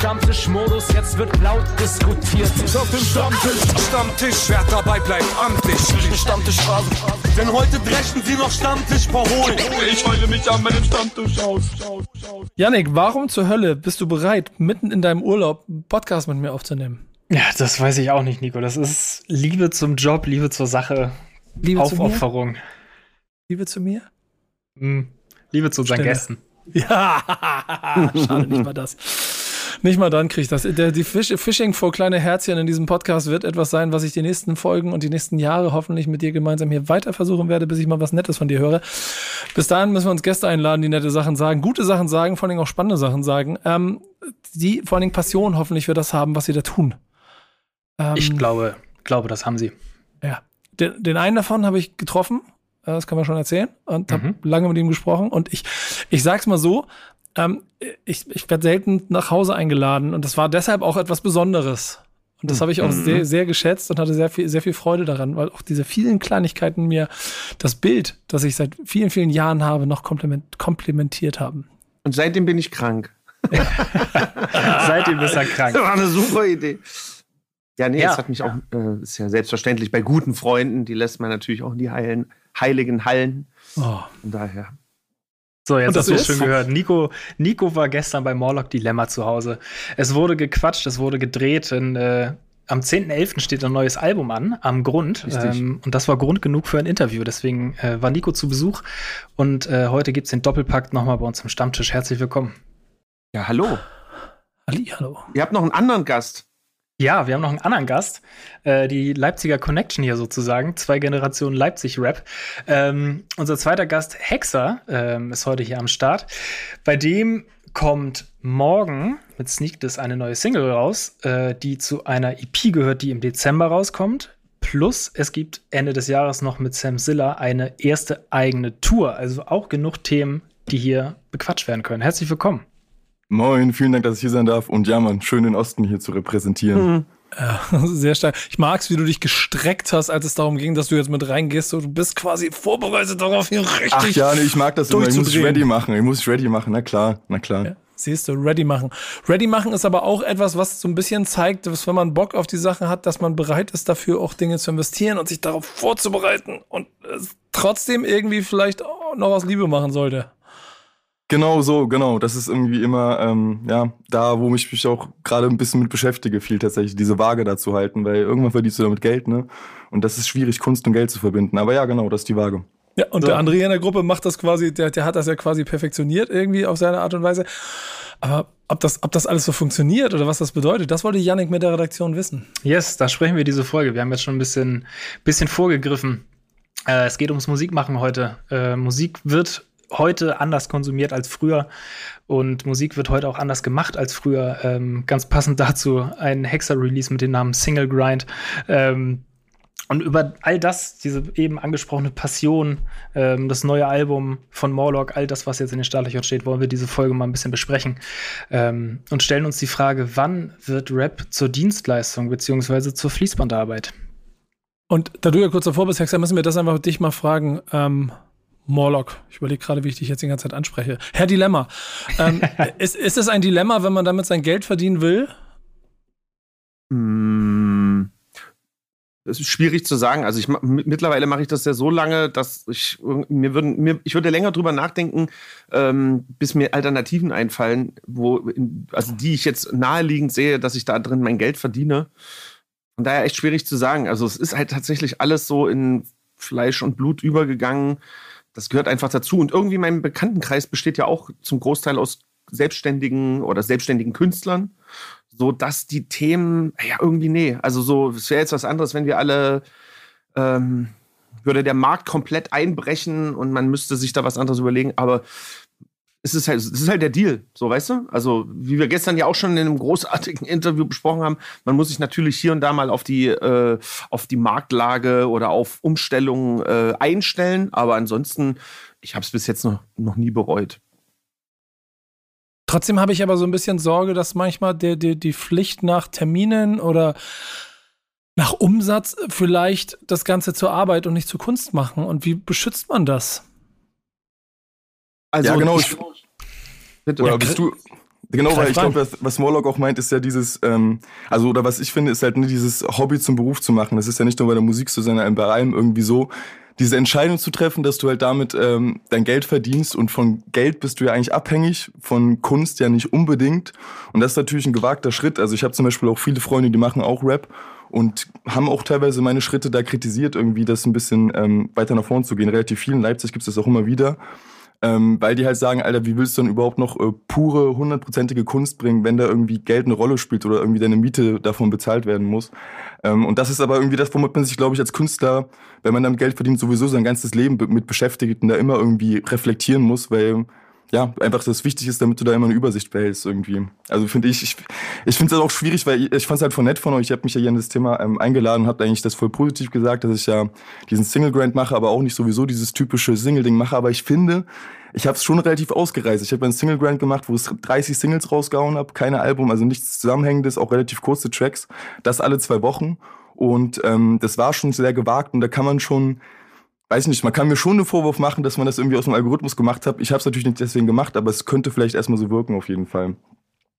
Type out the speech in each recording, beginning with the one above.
Stammtischmodus, jetzt wird laut diskutiert. Ist auf dem Stammtisch, Stammtisch, wer dabei bleibt, amtlich. Stammtischphase. Denn heute brechen sie noch Stammtisch verholen. Ich heule mich an meinem Stammtisch aus. Janik, warum zur Hölle bist du bereit, mitten in deinem Urlaub einen Podcast mit mir aufzunehmen? Ja, das weiß ich auch nicht, Nico. Das ist Liebe zum Job, Liebe zur Sache, Liebe Aufopferung. Zu? Liebe zu mir? Hm. Liebe zu unseren. Gästen. Ja, schade, nicht mal das. Nicht mal dann kriege ich das. Der, die Fish, Fishing for kleine Herzchen in diesem Podcast wird etwas sein, was ich die nächsten Folgen und die nächsten Jahre hoffentlich mit dir gemeinsam hier weiter versuchen werde, bis ich mal was Nettes von dir höre. Bis dahin müssen wir uns Gäste einladen, die nette Sachen sagen, gute Sachen sagen, vor allen Dingen auch spannende Sachen sagen, ähm, die vor allen Dingen Passion hoffentlich für das haben, was sie da tun. Ähm, Ich glaube, glaube, das haben sie. ja. Den, den einen davon habe ich getroffen, äh, das kann man schon erzählen, und habe Mhm. lange mit ihm gesprochen. Und ich, ich sag's mal so, ähm, ich, ich werde selten nach Hause eingeladen und das war deshalb auch etwas Besonderes. Und das habe ich auch Mhm. sehr, sehr geschätzt und hatte sehr viel, sehr viel Freude daran, weil auch diese vielen Kleinigkeiten mir das Bild, das ich seit vielen, vielen Jahren habe, noch komplement, komplementiert haben. Und seitdem bin ich krank. Seitdem ist er krank. Das war eine super Idee. Ja, nee, Ja. es hat mich auch, äh, ist ja selbstverständlich bei guten Freunden, die lässt man natürlich auch in die heilen, heiligen Hallen. Oh. Von daher. So, jetzt hast du es schon gehört. Nico, Nico war gestern bei Morlock Dilemma zu Hause. Es wurde gequatscht, es wurde gedreht. In, äh, am 10.11. steht ein neues Album an, am Grund. Ähm, und das war Grund genug für ein Interview. Deswegen äh, war Nico zu Besuch. Und äh, heute gibt es den Doppelpakt nochmal bei uns im Stammtisch. Herzlich willkommen. Ja, hallo. Ali, hallo. Ihr habt noch einen anderen Gast. Ja, wir haben noch einen anderen Gast, äh, die Leipziger Connection hier sozusagen, zwei Generationen Leipzig-Rap. Ähm, unser zweiter Gast, Hexer, ähm, ist heute hier am Start. Bei dem kommt morgen mit Sneak Diss eine neue Single raus, äh, die zu einer EP gehört, die im Dezember rauskommt. Plus, es gibt Ende des Jahres noch mit Sam Zilla eine erste eigene Tour. Also auch genug Themen, die hier bequatscht werden können. Herzlich willkommen. Moin, vielen Dank, dass ich hier sein darf. Und ja, Mann, schön den Osten hier zu repräsentieren. Ja, sehr stark. Ich mag's, wie du dich gestreckt hast, als es darum ging, dass du jetzt mit reingehst. Du bist quasi vorbereitet darauf, hier richtig. Ach ja, nee, ich mag das immer. Ich muss durchzudrehen. ready machen. Ich muss mich ready machen. Na klar, na klar. Ja, siehst du, ready machen. Ready machen ist aber auch etwas, was so ein bisschen zeigt, dass wenn man Bock auf die Sache hat, dass man bereit ist, dafür auch Dinge zu investieren und sich darauf vorzubereiten und es trotzdem irgendwie vielleicht auch noch aus Liebe machen sollte. Genau so, genau. Das ist irgendwie immer, ähm, ja, da, wo ich mich auch gerade ein bisschen mit beschäftige, viel tatsächlich, diese Waage da zu halten, weil irgendwann verdienst du damit Geld, ne? Und das ist schwierig, Kunst und Geld zu verbinden. Aber ja, genau, das ist die Waage. Ja, und So. der André in der Gruppe macht das quasi, der, der hat das ja quasi perfektioniert irgendwie auf seine Art und Weise. Aber ob das, ob das alles so funktioniert oder was das bedeutet, das wollte Yannick mit der Redaktion wissen. Yes, da sprechen wir diese Folge. Wir haben jetzt schon ein bisschen, bisschen vorgegriffen. Äh, es geht ums Musikmachen heute. Äh, Musik wird heute anders konsumiert als früher und Musik wird heute auch anders gemacht als früher. Ähm, ganz passend dazu ein Hexer-Release mit dem Namen Single Grind. Ähm, und über all das, diese eben angesprochene Passion, ähm, das neue Album von Morlock, all das, was jetzt in den Startlöchern steht, wollen wir diese Folge mal ein bisschen besprechen. Ähm, und stellen uns die Frage, wann wird Rap zur Dienstleistung beziehungsweise zur Fließbandarbeit? Und da du ja kurz davor bist, Hexer, müssen wir das einfach dich mal fragen. Ähm, Morlock, ich überlege gerade, wie ich dich jetzt die ganze Zeit anspreche. Herr Dilemma, ähm, ist, ist es ein Dilemma, wenn man damit sein Geld verdienen will? Hm, Das ist schwierig zu sagen. Also ich mittlerweile mache ich das ja so lange, dass ich mir würden mir ich würde länger drüber nachdenken, ähm, bis mir Alternativen einfallen, wo also die ich jetzt naheliegend sehe, dass ich da drin mein Geld verdiene. Von daher echt schwierig zu sagen. Also es ist halt tatsächlich alles so in Fleisch und Blut übergegangen. Das gehört einfach dazu. Und irgendwie mein Bekanntenkreis besteht ja auch zum Großteil aus selbstständigen oder selbstständigen Künstlern so dass die Themen, ja, irgendwie nee. Also so, es wäre jetzt was anderes, wenn wir alle, ähm, würde der Markt komplett einbrechen und man müsste sich da was anderes überlegen, aber es ist halt, es ist halt der Deal, so weißt du? Also, wie wir gestern ja auch schon in einem großartigen Interview besprochen haben, man muss sich natürlich hier und da mal auf die, äh, auf die Marktlage oder auf Umstellungen äh, einstellen, aber ansonsten, ich habe es bis jetzt noch, noch nie bereut. Trotzdem habe ich aber so ein bisschen Sorge, dass manchmal der, der, die Pflicht nach Terminen oder nach Umsatz vielleicht das Ganze zur Arbeit und nicht zur Kunst machen. Und wie beschützt man das? Also, ja, genau. ich. Oder bist du, Genau, weil ich glaube, was, Morlock auch meint, ist ja dieses, ähm, also oder was ich finde, ist halt nicht dieses Hobby zum Beruf zu machen. Das ist ja nicht nur bei der Musik so, sondern bei allem irgendwie so, diese Entscheidung zu treffen, dass du halt damit ähm, dein Geld verdienst und von Geld bist du ja eigentlich abhängig, von Kunst ja nicht unbedingt. Und das ist natürlich ein gewagter Schritt. Also ich habe zum Beispiel auch viele Freunde, die machen auch Rap und haben auch teilweise meine Schritte da kritisiert, irgendwie das ein bisschen ähm, weiter nach vorne zu gehen. Relativ viel in Leipzig gibt es das auch immer wieder. Ähm, weil die halt sagen, Alter, wie willst du denn überhaupt noch äh, pure, hundertprozentige Kunst bringen, wenn da irgendwie Geld eine Rolle spielt oder irgendwie deine Miete davon bezahlt werden muss. Ähm, und das ist aber irgendwie das, womit man sich, glaube ich, als Künstler, wenn man damit Geld verdient, sowieso sein ganzes Leben mit beschäftigt und da immer irgendwie reflektieren muss, weil ja, einfach das wichtig ist, damit du da immer eine Übersicht behältst irgendwie. Also finde ich, ich, ich finde es auch schwierig, weil ich, ich fand es halt voll nett von euch. Ich habe mich ja hier in das Thema ähm, eingeladen, habt eigentlich das voll positiv gesagt, dass ich ja diesen Single Grant mache, aber auch nicht sowieso dieses typische Single-Ding mache. Aber ich finde, ich habe es schon relativ ausgereist. Ich habe einen Single Grant gemacht, wo ich 30 Singles rausgehauen habe, keine Album, also nichts Zusammenhängendes, auch relativ kurze Tracks. Das alle zwei Wochen. Und ähm, das war schon sehr gewagt und da kann man schon weiß nicht, man kann mir schon einen Vorwurf machen, dass man das irgendwie aus dem Algorithmus gemacht hat. Ich habe es natürlich nicht deswegen gemacht, aber es könnte vielleicht erstmal so wirken auf jeden Fall.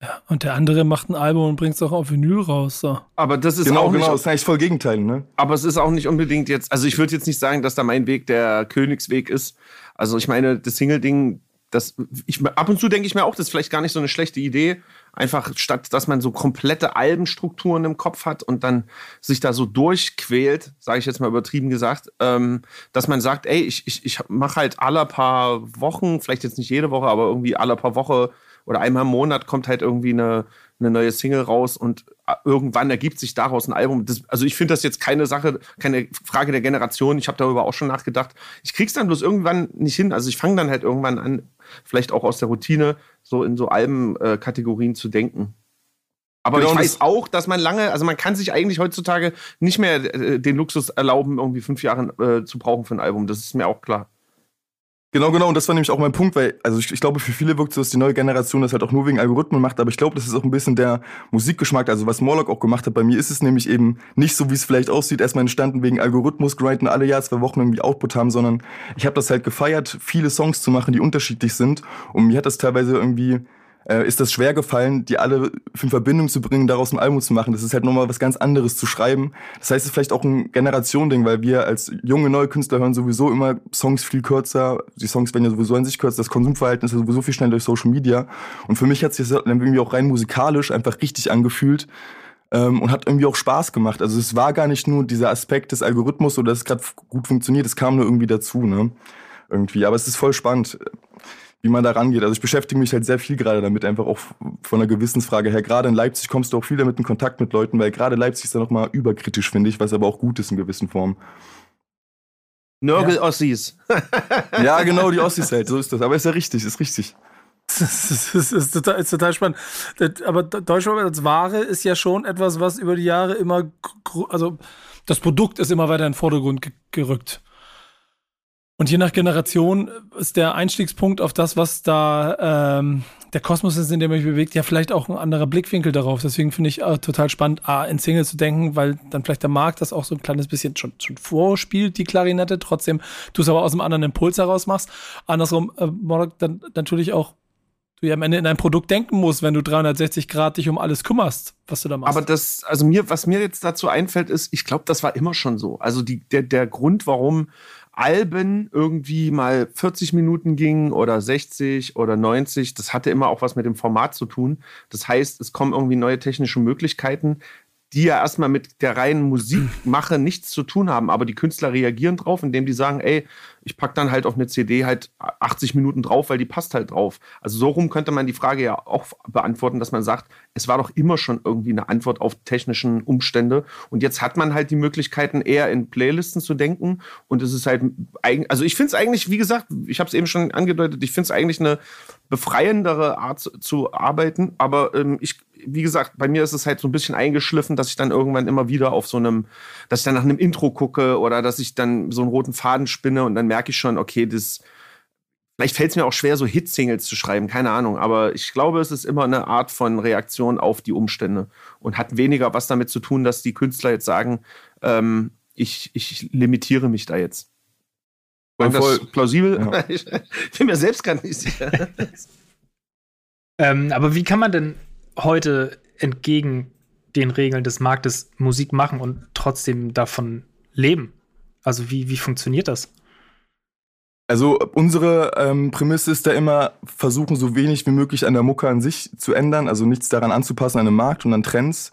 Ja, und der andere macht ein Album und bringt es auch auf Vinyl raus. So. Aber das ist genau, auch genau, nicht, das ist eigentlich voll Gegenteil, ne? Aber es ist auch nicht unbedingt jetzt, also ich würde jetzt nicht sagen, dass da mein Weg der Königsweg ist. Also ich meine, das Single-Ding, das, ich, ab und zu denke ich mir auch, das ist vielleicht gar nicht so eine schlechte Idee, Einfach statt, dass man so komplette Albenstrukturen im Kopf hat und dann sich da so durchquält, sage ich jetzt mal übertrieben gesagt, ähm, dass man sagt, ey, ich, ich, ich mache halt alle paar Wochen, vielleicht jetzt nicht jede Woche, aber irgendwie alle paar Woche oder einmal im Monat kommt halt irgendwie eine, eine neue Single raus und irgendwann ergibt sich daraus ein Album. Das, also ich finde das jetzt keine Sache, keine Frage der Generation. Ich habe darüber auch schon nachgedacht. Ich krieg's dann bloß irgendwann nicht hin. Also ich fange dann halt irgendwann an, vielleicht auch aus der Routine, so in so Albenkategorien äh, zu denken. Aber genau, ich weiß auch, dass man lange, also man kann sich eigentlich heutzutage nicht mehr äh, den Luxus erlauben, irgendwie fünf Jahre äh, zu brauchen für ein Album. Das ist mir auch klar. Genau, genau. Und das war nämlich auch mein Punkt, weil, also ich, ich glaube, für viele wirkt so, dass die neue Generation das halt auch nur wegen Algorithmen macht, aber ich glaube, das ist auch ein bisschen der Musikgeschmack. Also was Morlock auch gemacht hat, bei mir ist es nämlich eben nicht so, wie es vielleicht aussieht, erstmal entstanden wegen Algorithmus, grinden alle Jahr zwei Wochen irgendwie Output haben, sondern ich habe das halt gefeiert, viele Songs zu machen, die unterschiedlich sind. Und mir hat das teilweise irgendwie äh, ist das schwer gefallen, die alle in Verbindung zu bringen, daraus ein Album zu machen. Das ist halt nochmal was ganz anderes zu schreiben. Das heißt, es ist vielleicht auch ein Generationending, weil wir als junge neue Künstler hören sowieso immer Songs viel kürzer. Die Songs werden ja sowieso in sich kürzer. Das Konsumverhalten ist ja sowieso viel schneller durch Social Media. Und für mich hat sich das dann irgendwie auch rein musikalisch einfach richtig angefühlt. Ähm, und hat irgendwie auch Spaß gemacht. Also es war gar nicht nur dieser Aspekt des Algorithmus oder dass es gerade gut funktioniert, es kam nur irgendwie dazu, ne? Irgendwie. Aber es ist voll spannend wie man da rangeht. Also ich beschäftige mich halt sehr viel gerade damit, einfach auch von einer Gewissensfrage her. Gerade in Leipzig kommst du auch viel damit in Kontakt mit Leuten, weil gerade Leipzig ist da nochmal überkritisch, finde ich, was aber auch gut ist in gewissen Formen. Nörgel-Ossis. Ja. ja, genau, die Ossis halt, so ist das. Aber ist ja richtig, ist richtig. Das ist, ist, ist, total, ist total spannend. Aber Deutschland als Ware ist ja schon etwas, was über die Jahre immer, also das Produkt ist immer weiter in den Vordergrund gerückt. Und je nach Generation ist der Einstiegspunkt auf das, was da ähm, der Kosmos ist, in dem man sich bewegt, ja vielleicht auch ein anderer Blickwinkel darauf. Deswegen finde ich äh, total spannend, A, in Single zu denken, weil dann vielleicht der Markt das auch so ein kleines bisschen schon, schon vorspielt, die Klarinette, trotzdem du es aber aus einem anderen Impuls heraus machst. Andersrum, äh, dann natürlich auch du ja am Ende in ein Produkt denken musst, wenn du 360 Grad dich um alles kümmerst, was du da machst. Aber das, also mir, was mir jetzt dazu einfällt, ist, ich glaube, das war immer schon so. Also die, der, der Grund, warum Alben irgendwie mal 40 Minuten gingen oder 60 oder 90. Das hatte immer auch was mit dem Format zu tun. Das heißt, es kommen irgendwie neue technische Möglichkeiten, die ja erstmal mit der reinen Musikmache nichts zu tun haben, aber die Künstler reagieren drauf, indem die sagen, ey, ich pack dann halt auf eine CD halt 80 Minuten drauf, weil die passt halt drauf. Also so rum könnte man die Frage ja auch beantworten, dass man sagt, es war doch immer schon irgendwie eine Antwort auf technischen Umstände. Und jetzt hat man halt die Möglichkeiten eher in Playlisten zu denken. Und es ist halt also ich finde es eigentlich, wie gesagt, ich habe es eben schon angedeutet, ich finde es eigentlich eine befreiendere Art zu, zu arbeiten, aber ähm, ich wie gesagt, bei mir ist es halt so ein bisschen eingeschliffen, dass ich dann irgendwann immer wieder auf so einem, dass ich dann nach einem Intro gucke oder dass ich dann so einen roten Faden spinne und dann merke ich schon, okay, das, vielleicht fällt es mir auch schwer, so Hit-Singles zu schreiben, keine Ahnung. Aber ich glaube, es ist immer eine Art von Reaktion auf die Umstände und hat weniger was damit zu tun, dass die Künstler jetzt sagen, ähm, ich, ich limitiere mich da jetzt. War das plausibel? Ja. Ich bin mir selbst gar nicht sicher. Ähm, aber wie kann man denn heute entgegen den Regeln des Marktes Musik machen und trotzdem davon leben? Also wie, wie funktioniert das? Also unsere ähm, Prämisse ist da immer, versuchen so wenig wie möglich an der Mucke an sich zu ändern, also nichts daran anzupassen an den Markt und an Trends.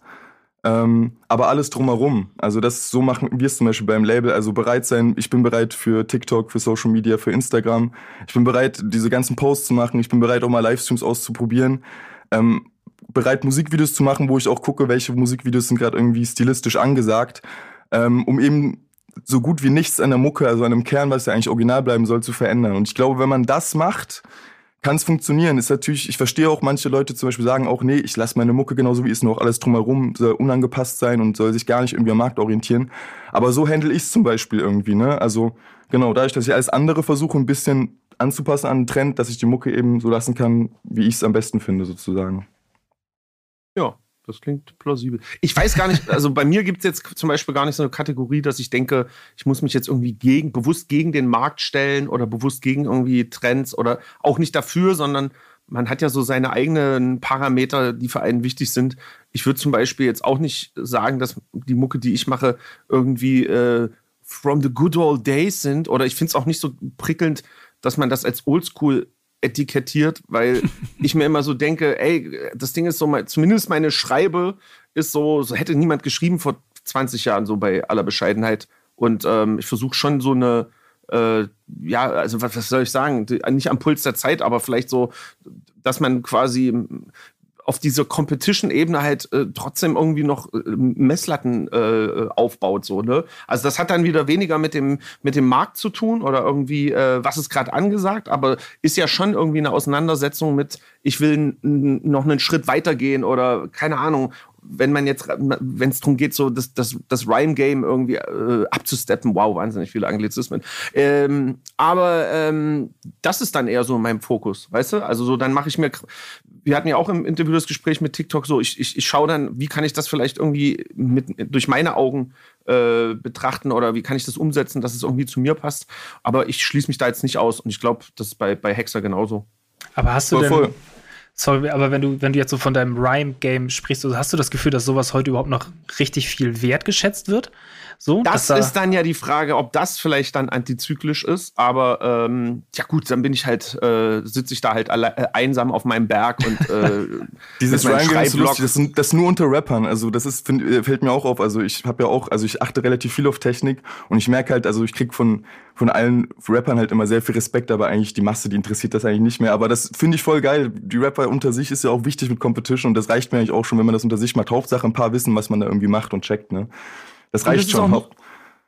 Ähm, aber alles drumherum. Also das so machen wir es zum Beispiel beim Label. Also bereit sein, ich bin bereit für TikTok, für Social Media, für Instagram. Ich bin bereit, diese ganzen Posts zu machen. Ich bin bereit, auch mal Livestreams auszuprobieren. Ähm, bereit, Musikvideos zu machen, wo ich auch gucke, welche Musikvideos sind gerade irgendwie stilistisch angesagt, ähm, um eben so gut wie nichts an der Mucke, also an dem Kern, was ja eigentlich original bleiben soll, zu verändern. Und ich glaube, wenn man das macht, kann es funktionieren. Ist natürlich, ich verstehe auch manche Leute zum Beispiel sagen auch, nee, ich lasse meine Mucke genauso wie ist noch alles drumherum soll unangepasst sein und soll sich gar nicht irgendwie am Markt orientieren. Aber so handle ich es zum Beispiel irgendwie, ne? Also genau, dadurch, dass ich alles andere versuche, ein bisschen anzupassen an den Trend, dass ich die Mucke eben so lassen kann, wie ich es am besten finde, sozusagen. Ja, das klingt plausibel. Ich weiß gar nicht, also bei mir gibt es jetzt zum Beispiel gar nicht so eine Kategorie, dass ich denke, ich muss mich jetzt irgendwie gegen, bewusst gegen den Markt stellen oder bewusst gegen irgendwie Trends oder auch nicht dafür, sondern man hat ja so seine eigenen Parameter, die für einen wichtig sind. Ich würde zum Beispiel jetzt auch nicht sagen, dass die Mucke, die ich mache, irgendwie äh, from the good old days sind. Oder ich finde es auch nicht so prickelnd, dass man das als Oldschool etikettiert, weil ich mir immer so denke, ey, das Ding ist so, zumindest meine Schreibe ist so, so hätte niemand geschrieben vor 20 Jahren, so bei aller Bescheidenheit. Und ähm, ich versuche schon so eine, äh, ja, also was, was soll ich sagen, nicht am Puls der Zeit, aber vielleicht so, dass man quasi auf dieser Competition-Ebene halt äh, trotzdem irgendwie noch äh, Messlatten äh, aufbaut, so, ne? Also das hat dann wieder weniger mit dem, mit dem Markt zu tun oder irgendwie, äh, was ist gerade angesagt, aber ist ja schon irgendwie eine Auseinandersetzung mit, ich will noch einen Schritt weitergehen oder keine Ahnung, wenn man jetzt, wenn es darum geht, so das, das, das Rhyme-Game irgendwie äh, abzusteppen, wow, wahnsinnig viele Anglizismen. Ähm, aber ähm, das ist dann eher so mein Fokus, weißt du? Also so, dann mache ich mir, wir hatten ja auch im Interview das Gespräch mit TikTok so, ich, ich, ich schaue dann, wie kann ich das vielleicht irgendwie mit, durch meine Augen äh, betrachten oder wie kann ich das umsetzen, dass es irgendwie zu mir passt. Aber ich schließe mich da jetzt nicht aus und ich glaube, das ist bei, bei Hexer genauso. Aber hast du voll, denn, voll. Sorry, aber wenn du, wenn du jetzt so von deinem Rhyme-Game sprichst, also hast du das Gefühl, dass sowas heute überhaupt noch richtig viel wertgeschätzt wird? So, das da ist dann ja die Frage, ob das vielleicht dann antizyklisch ist. Aber ähm, ja gut, dann bin ich halt, äh, sitze ich da halt alle, äh, einsam auf meinem Berg und äh, dieses Rhyme-Game ist lustig. Das, ist, das nur unter Rappern. Also das ist, find, äh, fällt mir auch auf. Also ich habe ja auch, also ich achte relativ viel auf Technik und ich merke halt, also ich krieg von von allen Rappern halt immer sehr viel Respekt, aber eigentlich die Masse, die interessiert das eigentlich nicht mehr. Aber das finde ich voll geil. Die Rapper unter sich ist ja auch wichtig mit Competition und das reicht mir eigentlich auch schon, wenn man das unter sich macht. Hauptsache ein paar wissen, was man da irgendwie macht und checkt, ne? Das reicht das schon. Auch,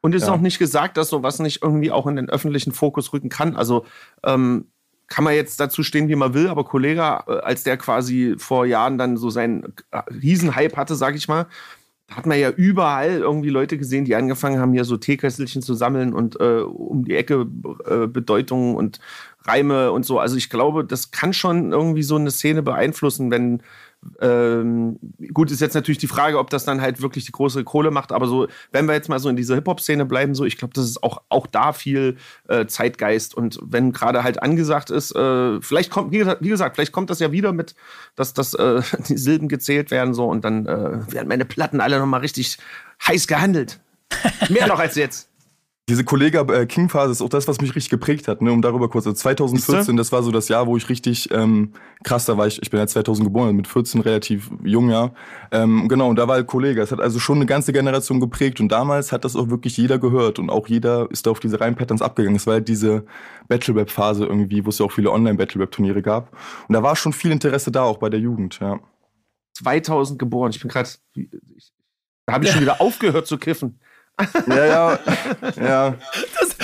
und ist ja. auch nicht gesagt, dass sowas nicht irgendwie auch in den öffentlichen Fokus rücken kann. Also ähm, kann man jetzt dazu stehen, wie man will, aber Kollege, äh, als der quasi vor Jahren dann so seinen äh, Riesenhype hatte, sag ich mal, da hat man ja überall irgendwie Leute gesehen, die angefangen haben, hier so Teekesselchen zu sammeln und äh, um die Ecke äh, Bedeutungen und Reime und so. Also ich glaube, das kann schon irgendwie so eine Szene beeinflussen, wenn ähm, gut, ist jetzt natürlich die Frage, ob das dann halt wirklich die große Kohle macht, aber so, wenn wir jetzt mal so in dieser Hip-Hop-Szene bleiben, so, ich glaube, das ist auch, auch da viel äh, Zeitgeist und wenn gerade halt angesagt ist, äh, vielleicht kommt, wie, gesagt, vielleicht kommt das ja wieder mit, dass, dass äh, die Silben gezählt werden so und dann äh, werden meine Platten alle nochmal richtig heiß gehandelt. Mehr noch als jetzt. Diese Kollega-King-Phase äh, ist auch das, was mich richtig geprägt hat, ne? um darüber kurz. Also 2014, das war so das Jahr, wo ich richtig ähm, krass, da war ich, ich bin ja 2000 geboren, mit 14 relativ jung, ja. Ähm, genau, und da war halt Kollege. Es hat also schon eine ganze Generation geprägt und damals hat das auch wirklich jeder gehört und auch jeder ist da auf diese Reim-Patterns abgegangen. Es war halt diese Battle-Rap-Phase irgendwie, wo es ja auch viele Online-Battle-Rap-Turniere gab. Und da war schon viel Interesse da, auch bei der Jugend, ja. 2000 geboren, ich bin gerade, da habe ich schon wieder aufgehört zu kiffen. Ja, ja, ja. Das,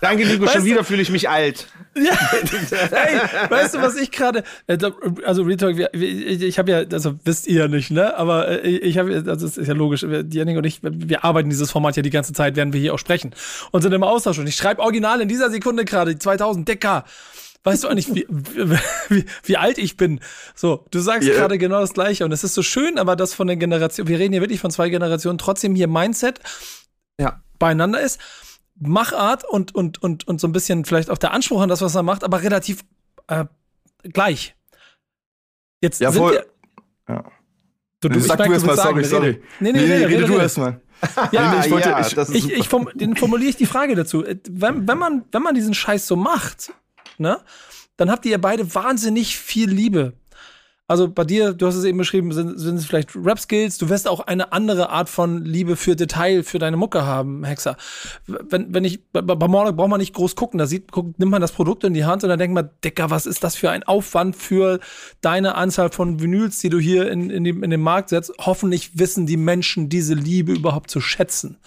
Danke, Nico, weißt schon wieder fühle ich mich alt. Ja. Hey, weißt du, was ich gerade, äh, also Retalk, ich habe ja, also wisst ihr ja nicht, ne? Aber äh, ich habe, also das ist ja logisch, Janik und ich, wir arbeiten dieses Format ja die ganze Zeit, werden wir hier auch sprechen und sind im Austausch. Und ich schreibe original in dieser Sekunde gerade 2000 Decker weißt du eigentlich, wie, wie, wie alt ich bin? So, du sagst yeah. gerade genau das Gleiche. Und es ist so schön, aber das von der Generation, wir reden hier wirklich von zwei Generationen, trotzdem hier Mindset ja. beieinander ist. Machart und, und, und, und so ein bisschen vielleicht auch der Anspruch an das, was er macht, aber relativ äh, gleich. Jetzt Ja, sind voll. wir. Ja. Du, du, Sag merk, du erst mal, willst sagen, sorry, sorry. Rede. Nee, nee, rede, rede, rede, du rede. erst mal. Ja, nee, nee, ich wollte, ja, ich, ich, ich formuliere ich die Frage dazu. Wenn, wenn, man, wenn man diesen Scheiß so macht, ne, dann habt ihr ja beide wahnsinnig viel Liebe. Also bei dir, du hast es eben beschrieben, sind, sind es vielleicht Rap-Skills, du wirst auch eine andere Art von Liebe für Detail für deine Mucke haben, Hexer. Wenn, wenn ich, bei, bei Morlock braucht man nicht groß gucken, da sieht, guckt, nimmt man das Produkt in die Hand und dann denkt man, Dicker, was ist das für ein Aufwand für deine Anzahl von Vinyls, die du hier in, in, dem, in den Markt setzt. Hoffentlich wissen die Menschen diese Liebe überhaupt zu schätzen.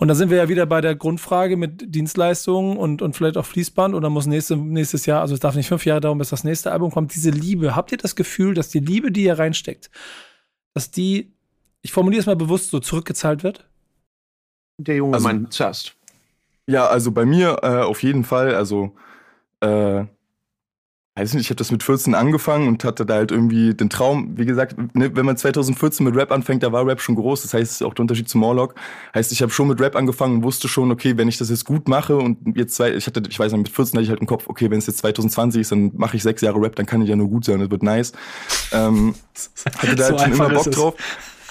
Und da sind wir ja wieder bei der Grundfrage mit Dienstleistungen und, und vielleicht auch Fließband oder muss nächste, nächstes Jahr, also es darf nicht fünf Jahre dauern, bis das nächste Album kommt. Diese Liebe, habt ihr das Gefühl, dass die Liebe, die ihr reinsteckt, dass die, ich formuliere es mal bewusst so, zurückgezahlt wird? Der junge Also- Mann zuerst. Ja, also bei mir äh, auf jeden Fall. Also, äh, weiß nicht, ich habe das mit 14 angefangen und hatte da halt irgendwie den Traum, wie gesagt, ne, wenn man 2014 mit Rap anfängt, da war Rap schon groß. Das heißt, auch der Unterschied zu Morlock. Heißt, ich habe schon mit Rap angefangen und wusste schon, okay, wenn ich das jetzt gut mache und jetzt zwei, ich hatte, ich weiß nicht, mit 14 hatte ich halt im Kopf, okay, wenn es jetzt 2020 ist, dann mache ich sechs Jahre Rap, dann kann ich ja nur gut sein, das wird nice. Ähm, hatte da So halt schon immer Bock drauf.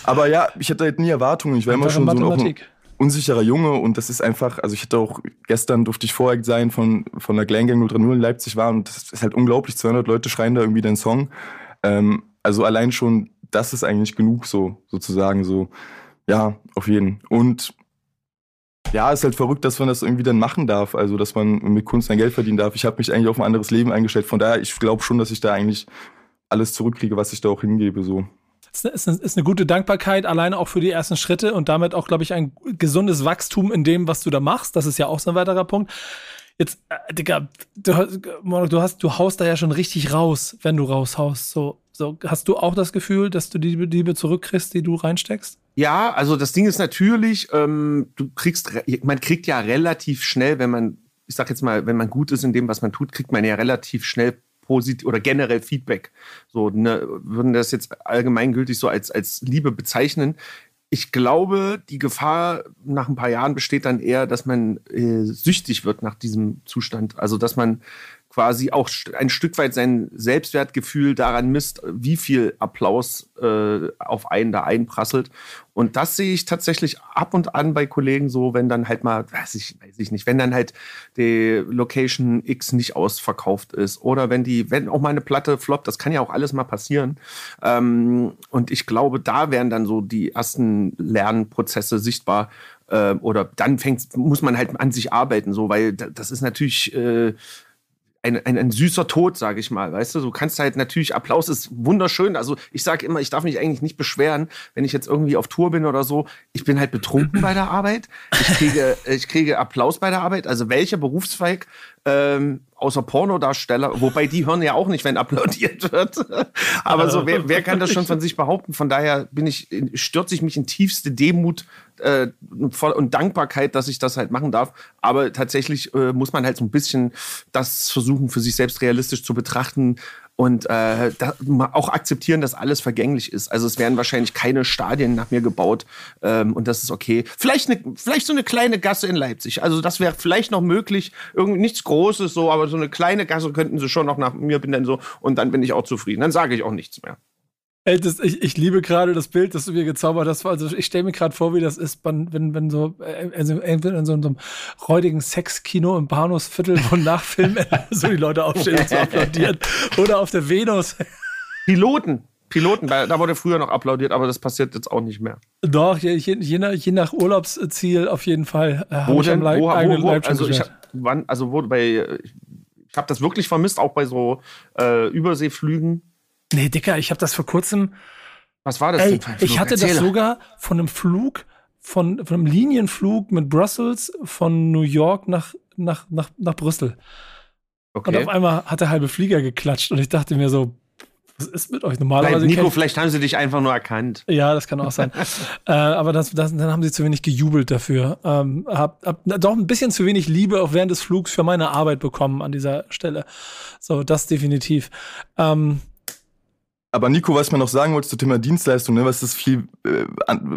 Aber ja, ich hatte halt nie Erwartungen. Ich war immer schon so ein. Unsicherer Junge und das ist einfach, also ich hatte auch, gestern durfte ich Voreact sein von, von der Glam Gang 030 in Leipzig war und das ist halt unglaublich, 200 Leute schreien da irgendwie den Song. Ähm, also allein schon, das ist eigentlich genug so, sozusagen so. Ja, auf jeden. Und ja, ist halt verrückt, dass man das irgendwie dann machen darf, also dass man mit Kunst sein Geld verdienen darf. Ich habe mich eigentlich auf ein anderes Leben eingestellt, von daher, ich glaube schon, dass ich da eigentlich alles zurückkriege, was ich da auch hingebe, so. Ist eine, ist, eine, ist eine gute Dankbarkeit, alleine auch für die ersten Schritte und damit auch, glaube ich, ein gesundes Wachstum in dem, was du da machst. Das ist ja auch so ein weiterer Punkt. Jetzt, äh, Digga, du, du hast, du haust da ja schon richtig raus, wenn du raushaust. So, so, hast du auch das Gefühl, dass du die Liebe zurückkriegst, die du reinsteckst? Ja, also das Ding ist natürlich, ähm, du kriegst, man kriegt ja relativ schnell, wenn man, ich sag jetzt mal, wenn man gut ist in dem, was man tut, kriegt man ja relativ schnell positiv oder generell Feedback. So, ne, würden das jetzt allgemeingültig so als, als Liebe bezeichnen. Ich glaube, die Gefahr nach ein paar Jahren besteht dann eher, dass man äh, süchtig wird nach diesem Zustand. Also, dass man quasi auch ein Stück weit sein Selbstwertgefühl daran misst, wie viel Applaus äh, auf einen da einprasselt. Und das sehe ich tatsächlich ab und an bei Kollegen so, wenn dann halt mal, weiß ich, weiß ich nicht, wenn dann halt die Location X nicht ausverkauft ist oder wenn die, wenn auch mal eine Platte floppt, das kann ja auch alles mal passieren. Ähm, und ich glaube, da wären dann so die ersten Lernprozesse sichtbar. Äh, oder dann fängt, muss man halt an sich arbeiten, so, weil da- das ist natürlich äh, ein, ein, ein süßer Tod, sage ich mal. Weißt du, du kannst halt natürlich, Applaus ist wunderschön. Also ich sage immer, ich darf mich eigentlich nicht beschweren, wenn ich jetzt irgendwie auf Tour bin oder so. Ich bin halt betrunken bei der Arbeit. Ich kriege, ich kriege Applaus bei der Arbeit. Also welcher Berufszweig ähm, außer Pornodarsteller, wobei die hören ja auch nicht, wenn applaudiert wird. Aber so, wer, wer kann das schon von sich behaupten? Von daher bin ich, stürze ich mich in tiefste Demut äh, und Dankbarkeit, dass ich das halt machen darf. Aber tatsächlich äh, muss man halt so ein bisschen das versuchen, für sich selbst realistisch zu betrachten und äh, da, auch akzeptieren, dass alles vergänglich ist. Also es werden wahrscheinlich keine Stadien nach mir gebaut ähm, und das ist okay. Vielleicht, eine, vielleicht so eine kleine Gasse in Leipzig. Also das wäre vielleicht noch möglich. Irgendwie nichts Großes so, aber so eine kleine Gasse könnten sie schon noch nach mir benennen so und dann bin ich auch zufrieden. Dann sage ich auch nichts mehr. Ey, das, ich, ich liebe gerade das Bild, das du mir gezaubert hast. Also ich stelle mir gerade vor, wie das ist, wenn, wenn, wenn so, äh, also entweder in so, in so einem räudigen Sexkino im Bahnhofsviertel, wo nach Film so die Leute aufstehen und so applaudieren. Oder auf der Venus. Piloten. Piloten, da wurde früher noch applaudiert, aber das passiert jetzt auch nicht mehr. Doch, je, je, je, nach, je nach Urlaubsziel auf jeden Fall. Äh, Wo denn? Leib- Wo, eigenen wo, wo, also ich hab, wann, also wo bei, ich, ich habe das wirklich vermisst, auch bei so äh, Überseeflügen. Nee, Dicker, ich habe das vor kurzem. Was war das Ey, denn für ein Flug? ich hatte das Erzähl. sogar von einem Flug, von, von einem Linienflug mit Brussels von New York nach, nach, nach, nach Brüssel. Und Okay. auf einmal hat der halbe Flieger geklatscht und ich dachte mir so, was ist mit euch? Normalerweise Nico, kennt- vielleicht haben sie dich einfach nur erkannt. ja, das kann auch sein. äh, aber das, das, dann haben sie zu wenig gejubelt dafür. Ähm, hab, hab doch ein bisschen zu wenig Liebe auch während des Flugs für meine Arbeit bekommen an dieser Stelle. So, das definitiv. Ähm, Aber Nico, was man noch sagen wollte zum Thema Dienstleistung, ne, was das viel, äh,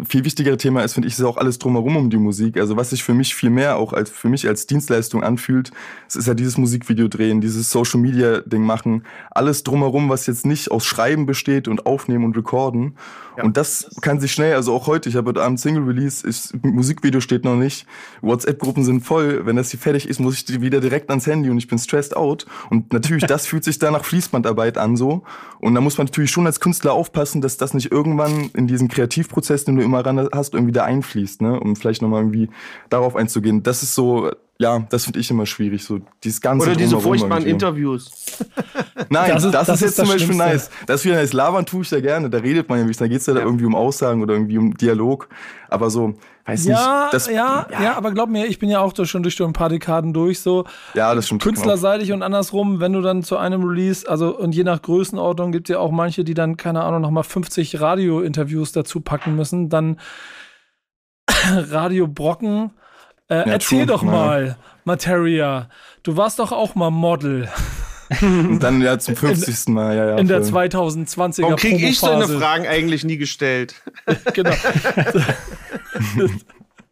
viel wichtigere Thema ist, finde ich, ist auch alles drumherum um die Musik. Also was sich für mich viel mehr auch als für mich als Dienstleistung anfühlt, es ist ja dieses Musikvideo drehen, dieses Social Media Ding machen, alles drumherum, was jetzt nicht aus Schreiben besteht und Aufnehmen und Recorden. Ja. Und das kann sich schnell, also auch heute, ich habe heute Abend Single Release, ist, Musikvideo steht noch nicht, WhatsApp-Gruppen sind voll, wenn das hier fertig ist, muss ich wieder direkt ans Handy und ich bin stressed out. Und natürlich, das fühlt sich da nach Fließbandarbeit an so. Und da muss man natürlich schon als Künstler aufpassen, dass das nicht irgendwann in diesen Kreativprozess, den du immer ran hast, irgendwie da einfließt, ne? Um vielleicht nochmal irgendwie darauf einzugehen. Das ist so, ja, das finde ich immer schwierig, so dieses ganze Oder diese furchtbaren Interviews. Nein, das ist, das das ist jetzt zum Beispiel nice. Das ist wieder nice. Labern tue ich da gerne. Da redet man ja nicht. Da geht es ja, ja, da irgendwie um Aussagen oder irgendwie um Dialog. Aber so, weiß ja, nicht. Das, ja, ja, ja, aber glaub mir, ich bin ja auch schon durch ein paar Dekaden durch, so. Ja, das stimmt. Künstlerseitig und andersrum, wenn du dann zu einem Release, also und je nach Größenordnung gibt es ja auch manche, die dann, keine Ahnung, nochmal 50 Radio-Interviews dazu packen müssen, dann Radio Brocken. Äh, ja, erzähl true, doch mal, Materia, du warst doch auch mal Model. Und dann ja zum 50. Mal, ja, ja. In der 2020er Warum kriege ich so eine Fragen eigentlich nie gestellt? genau.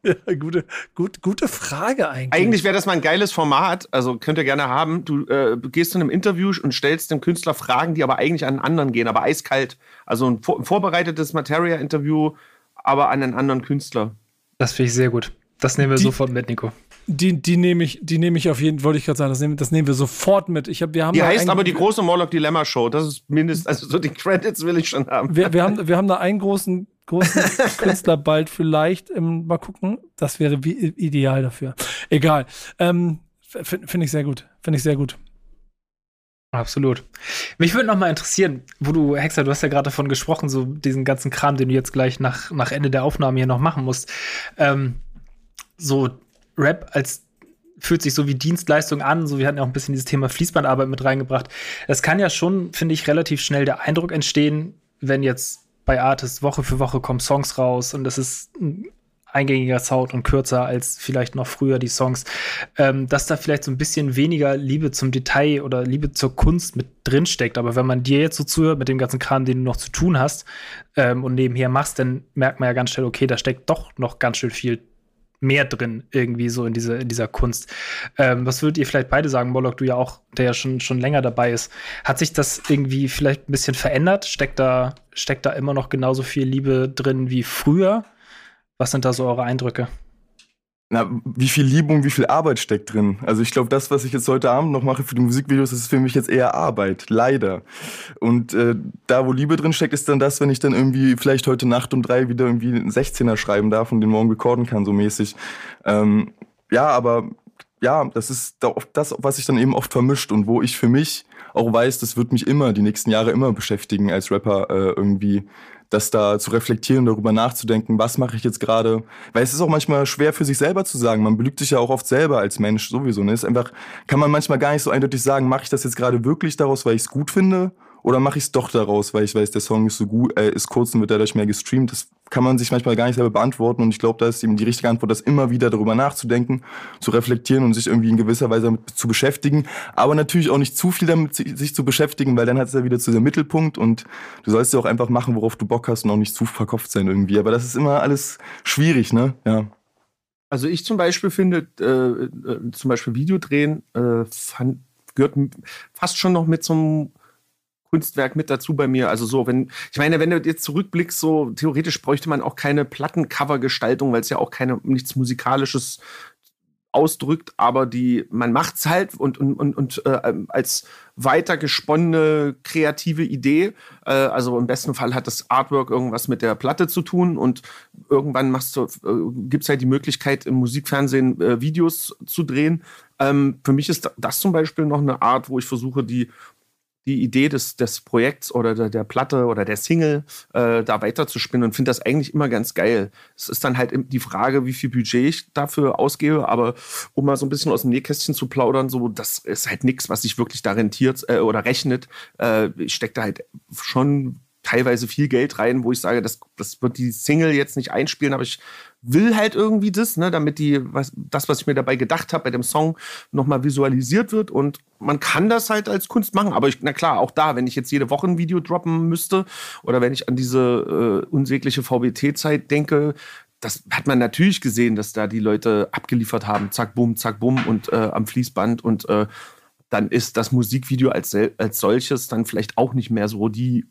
Ja, gute, gut, gute Frage eigentlich. Eigentlich wäre das mal ein geiles Format, also könnt ihr gerne haben. Du äh, gehst zu einem Interview und stellst dem Künstler Fragen, die aber eigentlich an einen anderen gehen, aber eiskalt. Also ein, vor, ein vorbereitetes Materia-Interview, aber an einen anderen Künstler. Das finde ich sehr gut. Das nehmen wir die, sofort mit, Nico. Die, die nehme ich, die nehme ich auf jeden Fall, wollte ich gerade sagen, das nehmen, das nehmen wir sofort mit. Ich hab, wir haben die heißt aber die große Morlock Dilemma Show. Das ist mindestens, also so die Credits will ich schon haben. Wir, wir haben, wir haben da einen großen, großen Künstler bald vielleicht. Im, mal gucken. Das wäre wie, ideal dafür. Egal. Ähm, Finde find ich sehr gut. Finde ich sehr gut. Absolut. Mich würde noch mal interessieren, wo du, Hexer, du hast ja gerade davon gesprochen, so diesen ganzen Kram, den du jetzt gleich nach, nach Ende der Aufnahme hier noch machen musst. Ähm, so Rap als fühlt sich so wie Dienstleistung an, so wir hatten ja auch ein bisschen dieses Thema Fließbandarbeit mit reingebracht. Das kann ja schon, finde ich, relativ schnell der Eindruck entstehen, wenn jetzt bei Artists Woche für Woche kommen Songs raus und das ist ein eingängiger Sound und kürzer als vielleicht noch früher die Songs, ähm, dass da vielleicht so ein bisschen weniger Liebe zum Detail oder Liebe zur Kunst mit drin steckt. Aber wenn man dir jetzt so zuhört mit dem ganzen Kram, den du noch zu tun hast ähm, und nebenher machst, dann merkt man ja ganz schnell, okay, da steckt doch noch ganz schön viel mehr drin, irgendwie so in, diese, in dieser Kunst. Ähm, was würdet ihr vielleicht beide sagen, Moloch, du ja auch, der ja schon, schon länger dabei ist. Hat sich das irgendwie vielleicht ein bisschen verändert? Steckt da, steckt da immer noch genauso viel Liebe drin wie früher? Was sind da so eure Eindrücke? Na, wie viel Liebe und wie viel Arbeit steckt drin. Also ich glaube, das, was ich jetzt heute Abend noch mache für die Musikvideos, ist für mich jetzt eher Arbeit, leider. Und äh, da, wo Liebe drin steckt, ist dann das, wenn ich dann irgendwie vielleicht heute Nacht um drei wieder irgendwie einen 16er schreiben darf und den morgen recorden kann, so mäßig. Ähm, ja, aber ja, das ist das, was sich dann eben oft vermischt und wo ich für mich auch weiß, das wird mich immer, die nächsten Jahre immer beschäftigen als Rapper äh, irgendwie das da zu reflektieren, darüber nachzudenken, was mache ich jetzt gerade. Weil es ist auch manchmal schwer für sich selber zu sagen. Man belügt sich ja auch oft selber als Mensch sowieso. Ne? Ist einfach, kann man manchmal gar nicht so eindeutig sagen, mache ich das jetzt gerade wirklich daraus, weil ich es gut finde oder mache ich es doch daraus, weil ich weiß, der Song ist so gut, äh, ist kurz und wird dadurch mehr gestreamt. Das kann man sich manchmal gar nicht selber beantworten. Und ich glaube, da ist eben die richtige Antwort, das immer wieder darüber nachzudenken, zu reflektieren und sich irgendwie in gewisser Weise damit zu beschäftigen. Aber natürlich auch nicht zu viel damit sich zu beschäftigen, weil dann hat es ja wieder zu dem Mittelpunkt und du sollst ja auch einfach machen, worauf du Bock hast und auch nicht zu verkopft sein irgendwie. Aber das ist immer alles schwierig, ne? Ja. Also ich zum Beispiel finde, äh, äh, zum Beispiel Videodrehen äh, fand, gehört fast schon noch mit zum Kunstwerk mit dazu bei mir. Also so, wenn, ich meine, wenn du jetzt zurückblickst, so theoretisch bräuchte man auch keine Plattencover-Gestaltung, weil es ja auch keine nichts Musikalisches ausdrückt, aber die, man macht's halt und, und, und, und äh, als weiter gesponnene kreative Idee. Äh, also im besten Fall hat das Artwork irgendwas mit der Platte zu tun und irgendwann machst du, äh, halt die Möglichkeit, im Musikfernsehen äh, Videos zu drehen. Ähm, für mich ist das zum Beispiel noch eine Art, wo ich versuche, die die Idee des, des Projekts oder der, der Platte oder der Single äh, da weiterzuspinnen und finde das eigentlich immer ganz geil. Es ist dann halt die Frage, wie viel Budget ich dafür ausgebe, aber um mal so ein bisschen aus dem Nähkästchen zu plaudern, so das ist halt nichts, was sich wirklich da rentiert äh, oder rechnet. Äh, ich stecke da halt schon teilweise viel Geld rein, wo ich sage, das, das wird die Single jetzt nicht einspielen, aber ich will halt irgendwie das, ne, damit die, was, das, was ich mir dabei gedacht habe bei dem Song, nochmal visualisiert wird. Und man kann das halt als Kunst machen. Aber ich, na klar, auch da, wenn ich jetzt jede Woche ein Video droppen müsste oder wenn ich an diese äh, unsägliche VBT-Zeit denke, das hat man natürlich gesehen, dass da die Leute abgeliefert haben. Zack, bumm, zack, bumm und äh, am Fließband und äh, dann ist das Musikvideo als, als solches dann vielleicht auch nicht mehr so die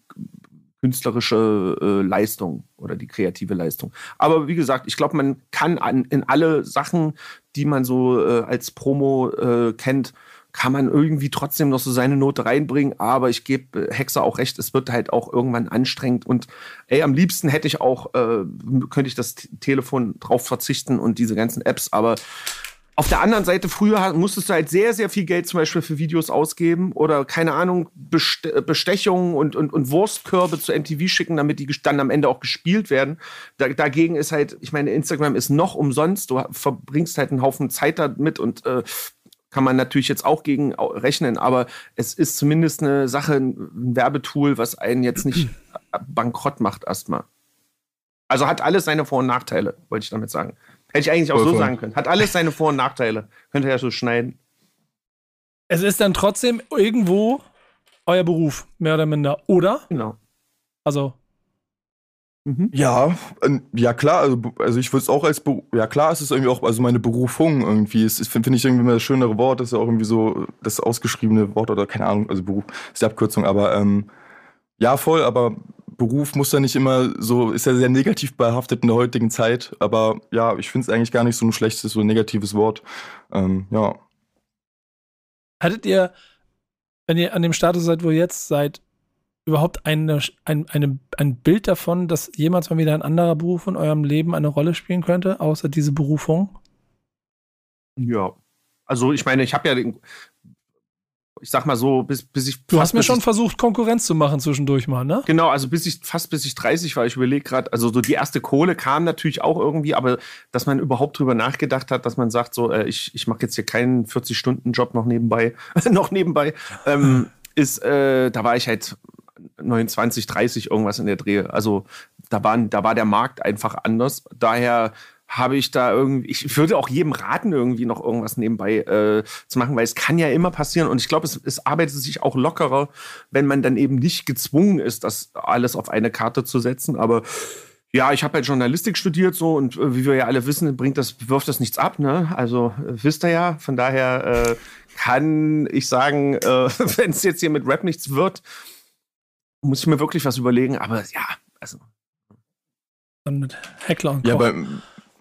künstlerische äh, Leistung oder die kreative Leistung. Aber wie gesagt, ich glaube, man kann an, in alle Sachen, die man so äh, als Promo äh, kennt, kann man irgendwie trotzdem noch so seine Note reinbringen. Aber ich gebe Hexer auch recht, es wird halt auch irgendwann anstrengend. Und ey, am liebsten hätte ich auch, äh, könnte ich das Telefon drauf verzichten und diese ganzen Apps. Aber auf der anderen Seite, früher musstest du halt sehr, sehr viel Geld zum Beispiel für Videos ausgeben oder keine Ahnung, Bestechungen und, und, und Wurstkörbe zu MTV schicken, damit die dann am Ende auch gespielt werden. Da, dagegen ist halt, ich meine, Instagram ist noch umsonst. Du verbringst halt einen Haufen Zeit damit und äh, kann man natürlich jetzt auch gegen rechnen, aber es ist zumindest eine Sache, ein Werbetool, was einen jetzt nicht bankrott macht erstmal. Also hat alles seine Vor- und Nachteile, wollte ich damit sagen. Hätte ich eigentlich auch Voll so sagen können. Hat alles seine Vor- und Nachteile. Könnt ihr ja so schneiden. Es ist dann trotzdem irgendwo euer Beruf, mehr oder minder, oder? Genau. Also. Mhm. Ja, ja klar, also, also ich würde es auch als Beruf, ja klar, es ist irgendwie auch, also meine Berufung irgendwie, es finde find ich irgendwie immer das schönere Wort, das ist ja auch irgendwie so das ausgeschriebene Wort oder keine Ahnung, also Beruf ist die Abkürzung, aber ähm, ja voll, aber Beruf muss ja nicht immer so, ist ja sehr negativ behaftet in der heutigen Zeit, aber ja, ich finde es eigentlich gar nicht so ein schlechtes, so ein negatives Wort. Ähm, ja. Hattet ihr, wenn ihr an dem Status seid, wo ihr jetzt seid, überhaupt eine, ein, eine, ein Bild davon, dass jemals mal wieder ein anderer Beruf in eurem Leben eine Rolle spielen könnte, außer diese Berufung? Ja. Also ich meine, ich habe ja den, ich sag mal so, bis, bis ich. Du hast mir schon versucht, Konkurrenz zu machen zwischendurch mal, ne? Genau, also bis ich, fast bis ich 30 war, ich überlege gerade, also so die erste Kohle kam natürlich auch irgendwie, aber dass man überhaupt drüber nachgedacht hat, dass man sagt, so, äh, ich, ich mache jetzt hier keinen 40-Stunden-Job noch nebenbei, noch nebenbei, ähm, ist, äh, da war ich halt 29, 30 irgendwas in der Dreh. Also da, waren, da war der Markt einfach anders. Daher habe ich da irgendwie, ich würde auch jedem raten, irgendwie noch irgendwas nebenbei äh, zu machen, weil es kann ja immer passieren und ich glaube, es, es arbeitet sich auch lockerer, wenn man dann eben nicht gezwungen ist, das alles auf eine Karte zu setzen, aber ja, ich habe halt Journalistik studiert so und äh, wie wir ja alle wissen, bringt das, wirft das nichts ab, ne? Also äh, wisst ihr ja, von daher äh, kann ich sagen, äh, wenn es jetzt hier mit Rap nichts wird, muss ich mir wirklich was überlegen, aber ja, also. Dann mit Heckler und Koch. Ja, bei,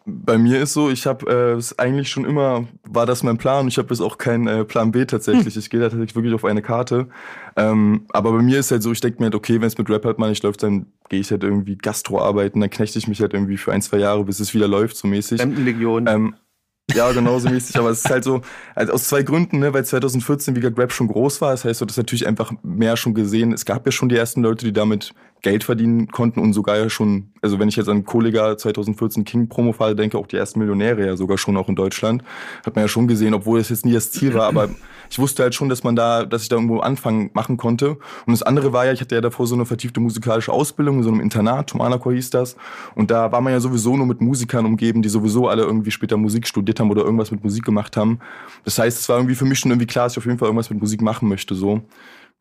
bei mir ist so, ich habe äh, eigentlich schon immer, war das mein Plan. Ich habe jetzt auch keinen äh, Plan B tatsächlich. Hm. Ich gehe da tatsächlich wirklich auf eine Karte. Ähm, aber bei mir ist halt so, ich denke mir halt, okay, wenn es mit Rap halt mal nicht läuft, dann gehe ich halt irgendwie Gastro arbeiten, dann knechte ich mich halt irgendwie für ein, zwei Jahre, bis es wieder läuft, so mäßig. Legion. Ähm, ja, genauso mäßig, aber es ist halt so, also aus zwei Gründen, ne, weil 2014 wie gesagt Rap schon groß war. Das heißt, du hast natürlich einfach mehr schon gesehen. Es gab ja schon die ersten Leute, die damit Geld verdienen konnten und sogar ja schon, also wenn ich jetzt an Kollega 2014 King Promo Fall denke, auch die ersten Millionäre ja sogar schon auch in Deutschland, hat man ja schon gesehen, obwohl es jetzt nie das Ziel war, aber ich wusste halt schon, dass man da, dass ich da irgendwo anfangen machen konnte. Und das andere war ja, ich hatte ja davor so eine vertiefte musikalische Ausbildung in so einem Internat, Tomanakor hieß das, und da war man ja sowieso nur mit Musikern umgeben, die sowieso alle irgendwie später Musik studiert haben oder irgendwas mit Musik gemacht haben. Das heißt, es war irgendwie für mich schon irgendwie klar, dass ich auf jeden Fall irgendwas mit Musik machen möchte, so.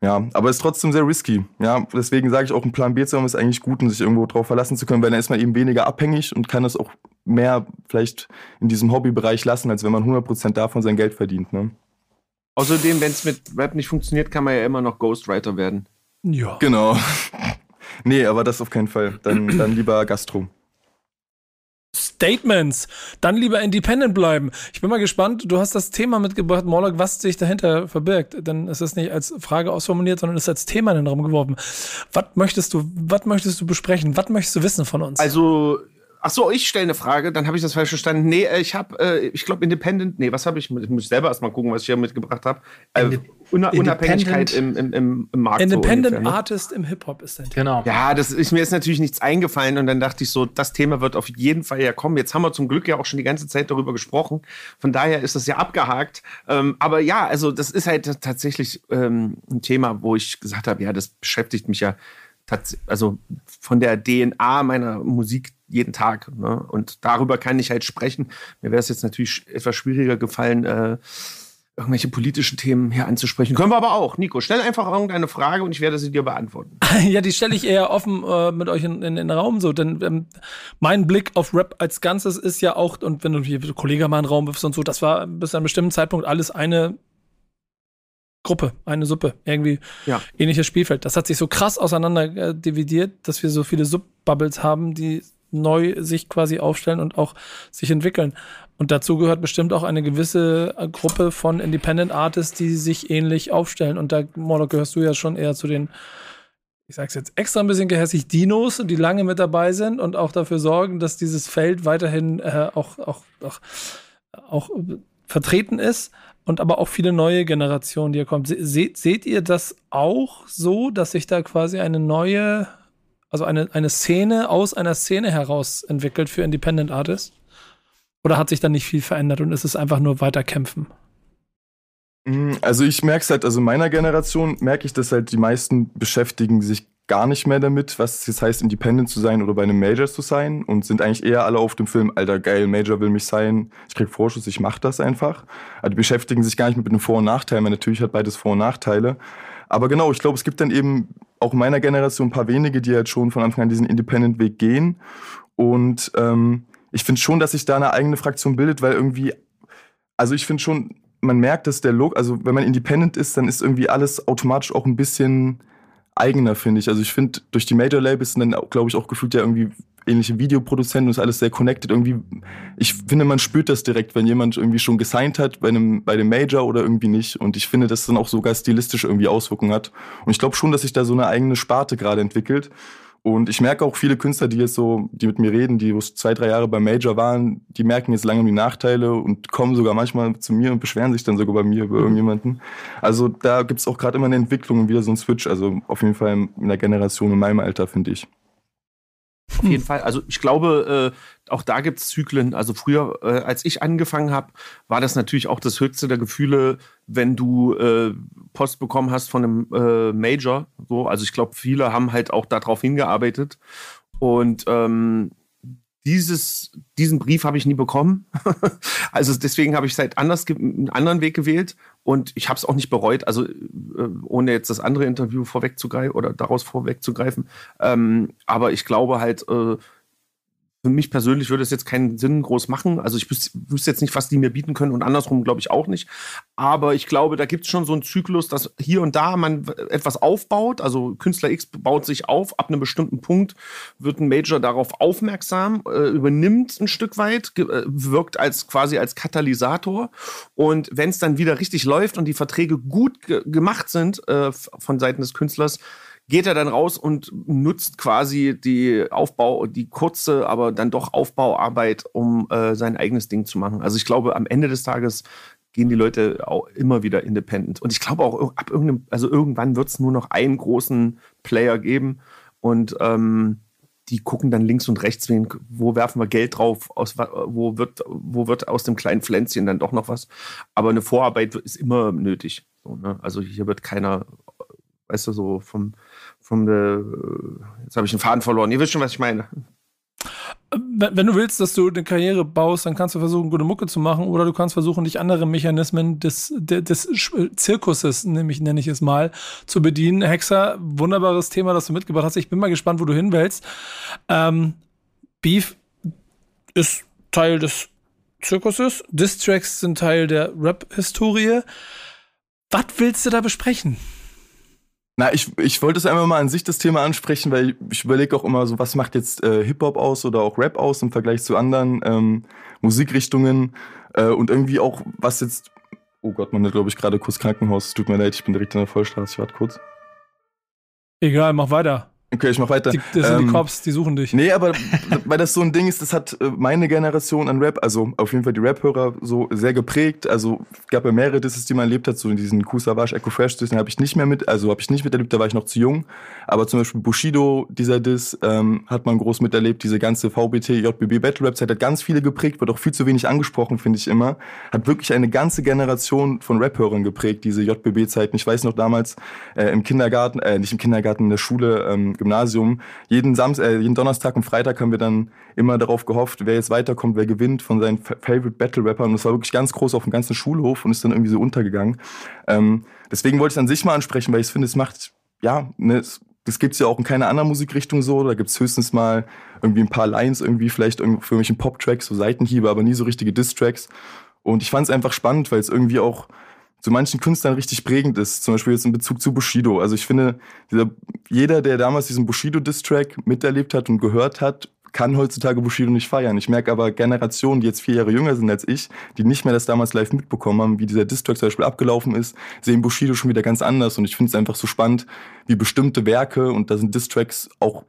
Ja, aber es ist trotzdem sehr risky. Ja, deswegen sage ich auch, ein Plan B zu haben ist eigentlich gut, um sich irgendwo drauf verlassen zu können, weil dann ist man eben weniger abhängig und kann es auch mehr vielleicht in diesem Hobbybereich lassen, als wenn man 100% davon sein Geld verdient. Ne? Außerdem, wenn es mit Rap nicht funktioniert, kann man ja immer noch Ghostwriter werden. Ja. Genau. nee, aber das auf keinen Fall. Dann, dann lieber Gastro. Statements. Dann lieber independent bleiben. Ich bin mal gespannt. Du hast das Thema mitgebracht, Morlock, was sich dahinter verbirgt. Denn es ist nicht als Frage ausformuliert, sondern es ist als Thema in den Raum geworfen. Was möchtest du, was möchtest du besprechen? Was möchtest du wissen von uns? Also, Ach so, ich stelle eine Frage, dann habe ich das falsch verstanden. Nee, äh, ich habe, äh, ich glaube, Independent, nee, was habe ich? Ich muss selber erstmal gucken, was ich hier mitgebracht habe. Äh, Unabhängigkeit im, im, im, im Markt. Independent so ungefähr, ne? Artist im Hip-Hop ist das. Genau. Ja, das ist, mir ist natürlich nichts eingefallen und dann dachte ich so, das Thema wird auf jeden Fall ja kommen. Jetzt haben wir zum Glück ja auch schon die ganze Zeit darüber gesprochen. Von daher ist das ja abgehakt. Ähm, aber ja, also das ist halt tatsächlich ähm, ein Thema, wo ich gesagt habe, ja, das beschäftigt mich ja also von der DNA meiner Musik jeden Tag. Ne? Und darüber kann ich halt sprechen. Mir wäre es jetzt natürlich etwas schwieriger gefallen, äh, irgendwelche politischen Themen hier anzusprechen. Können wir aber auch. Nico, stell einfach irgendeine Frage und ich werde sie dir beantworten. ja, die stelle ich eher offen äh, mit euch in, in, in, den Raum so, denn ähm, mein Blick auf Rap als Ganzes ist ja auch, und wenn du hier Kollege mal in den Raum wirfst und so, das war bis zu einem bestimmten Zeitpunkt alles eine Gruppe, eine Suppe, irgendwie ja. ähnliches Spielfeld. Das hat sich so krass auseinander äh, dividiert, dass wir so viele Subbubbles haben, die neu sich quasi aufstellen und auch sich entwickeln. Und dazu gehört bestimmt auch eine gewisse äh, Gruppe von Independent Artists, die sich ähnlich aufstellen. Und da, Mordok, gehörst du ja schon eher zu den, ich sag's jetzt extra ein bisschen gehässig, Dinos, die lange mit dabei sind und auch dafür sorgen, dass dieses Feld weiterhin äh, auch, auch, auch, auch vertreten ist und aber auch viele neue Generationen, die hier kommen. Se seht ihr das auch so, dass sich da quasi eine neue also eine, eine Szene aus einer Szene heraus entwickelt für Independent Artists? Oder hat sich da nicht viel verändert und ist es einfach nur weiter kämpfen? Mm, also ich merke es halt, also in meiner Generation merke ich, dass halt die meisten beschäftigen sich gar nicht mehr damit, was es jetzt heißt, Independent zu sein oder bei einem Major zu sein und sind eigentlich eher alle auf dem Film, alter geil, Major will mich sein, ich krieg Vorschuss, ich mach das einfach. Also die beschäftigen sich gar nicht mit den Vor- und Nachteilen, weil natürlich hat beides Vor- und Nachteile. Aber genau, ich glaube, es gibt dann eben auch in meiner Generation ein paar wenige, die halt schon von Anfang an diesen Independent-Weg gehen. Und ähm, ich finde schon, dass sich da eine eigene Fraktion bildet, weil irgendwie, also ich finde schon, man merkt, dass der Look, also wenn man Independent ist, dann ist irgendwie alles automatisch auch ein bisschen eigener, finde ich. Also ich finde, durch die Major Labels sind dann, glaube ich, auch gefühlt ja irgendwie ähnliche Videoproduzenten und ist alles sehr connected. Irgendwie, ich finde, man spürt das direkt, wenn jemand irgendwie schon gesigned hat bei einem, bei dem Major oder irgendwie nicht. Und ich finde, dass es dann auch sogar stilistisch irgendwie Auswirkungen hat. Und ich glaube schon, dass sich da so eine eigene Sparte gerade entwickelt. Und ich merke auch viele Künstler, die jetzt so, die mit mir reden, die zwei, drei Jahre beim Major waren, die merken jetzt langsam die Nachteile und kommen sogar manchmal zu mir und beschweren sich dann sogar bei mir über mhm. irgendjemanden. Also da gibt es auch gerade immer eine Entwicklung und wieder so ein Switch. Also auf jeden Fall in der Generation in meinem Alter, finde ich. Auf jeden hm. Fall. Also ich glaube, äh, auch da gibt es Zyklen. Also früher, äh, als ich angefangen habe, war das natürlich auch das höchste der Gefühle, wenn du äh, Post bekommen hast von einem äh, Major. So, also ich glaube, viele haben halt auch darauf hingearbeitet. Und ähm, dieses, diesen Brief habe ich nie bekommen. also deswegen habe ich seit anders einen anderen Weg gewählt und ich habe es auch nicht bereut. Also äh, ohne jetzt das andere Interview vorwegzugreifen oder daraus vorwegzugreifen. Ähm, aber ich glaube halt, äh, für mich persönlich würde es jetzt keinen Sinn groß machen. Also ich wüsste, jetzt nicht, was die mir bieten können und andersrum glaube ich auch nicht. Aber ich glaube, da gibt es schon so einen Zyklus, dass hier und da man etwas aufbaut. Also Künstler X baut sich auf, ab einem bestimmten Punkt wird ein Major darauf aufmerksam, äh, übernimmt ein Stück weit, äh, wirkt als quasi als Katalysator. Und wenn es dann wieder richtig läuft und die Verträge gut ge gemacht sind äh, von Seiten des Künstlers, geht er dann raus und nutzt quasi die Aufbau, die kurze, aber dann doch Aufbauarbeit, um äh, sein eigenes Ding zu machen. Also ich glaube, am Ende des Tages gehen die Leute auch immer wieder independent. Und ich glaube auch ab irgendeinem, also irgendwann wird es nur noch einen großen Player geben und ähm, die gucken dann links und rechts, wen, wo werfen wir Geld drauf, aus, wo, wird, wo wird aus dem kleinen Pflänzchen dann doch noch was. Aber eine Vorarbeit ist immer nötig. So, ne? Also hier wird keiner, weißt du, so vom, vom der, jetzt habe ich den Faden verloren. Ihr wisst schon, was ich meine. Wenn du willst, dass du eine Karriere baust, dann kannst du versuchen, gute Mucke zu machen, oder du kannst versuchen, dich andere Mechanismen des, des, Zirkuses, nämlich nenne ich es mal, zu bedienen. Hexer, wunderbares Thema, das du mitgebracht hast. Ich bin mal gespannt, wo du hin willst. Ähm, Beef ist Teil des Zirkuses. Distracks sind Teil der Rap-Historie. Was willst du da besprechen? Na, ich, ich wollte es einfach mal an sich das Thema ansprechen, weil ich überlege auch immer so, was macht jetzt äh, Hip-Hop aus oder auch Rap aus im Vergleich zu anderen ähm, Musikrichtungen äh, und irgendwie auch, was jetzt. Oh Gott, man hat, glaube ich, gerade kurz Krankenhaus. Tut mir leid, ich bin direkt in der Vollstraße. Ich warte kurz. Egal, mach weiter. Okay, ich mach weiter. Die, das sind ähm, die Cops, die suchen dich. Nee, aber weil das so ein Ding ist, das hat äh, meine Generation an Rap, also auf jeden Fall die Rap-Hörer, so sehr geprägt. Also gab ja mehrere Disses, die man erlebt hat, so in diesen Kusavage, Echo Fresh Diss, den habe ich nicht mehr mit, also habe ich nicht miterlebt, da war ich noch zu jung. Aber zum Beispiel Bushido, dieser Diss, ähm, hat man groß miterlebt. Diese ganze VBT, JBB Battle Rap Zeit hat ganz viele geprägt, wird auch viel zu wenig angesprochen, finde ich immer. Hat wirklich eine ganze Generation von Rap-Hörern geprägt, diese JBB-Zeiten. Ich weiß noch damals äh, im Kindergarten, äh, nicht im Kindergarten, in der Schule, ähm, Gymnasium. Jeden Samstag, äh, jeden Donnerstag und Freitag haben wir dann immer darauf gehofft, wer jetzt weiterkommt, wer gewinnt von seinen Favorite Battle Rapper. Und das war wirklich ganz groß auf dem ganzen Schulhof und ist dann irgendwie so untergegangen. Ähm, deswegen wollte ich es an sich mal ansprechen, weil ich finde, es macht, ja, ne, das gibt's ja auch in keiner anderen Musikrichtung so. Da gibt's höchstens mal irgendwie ein paar Lines, irgendwie vielleicht für irgendwelchen Pop-Tracks, so Seitenhiebe, aber nie so richtige Diss-Tracks. Und ich fand es einfach spannend, weil es irgendwie auch zu manchen Künstlern richtig prägend ist. Zum Beispiel jetzt in Bezug zu Bushido. Also ich finde, dieser, jeder, der damals diesen Bushido-Diss-Track miterlebt hat und gehört hat, kann heutzutage Bushido nicht feiern. Ich merke aber Generationen, die jetzt vier Jahre jünger sind als ich, die nicht mehr das damals live mitbekommen haben, wie dieser Distrack zum Beispiel abgelaufen ist, sehen Bushido schon wieder ganz anders. Und ich finde es einfach so spannend, wie bestimmte Werke, und da sind Distracks auch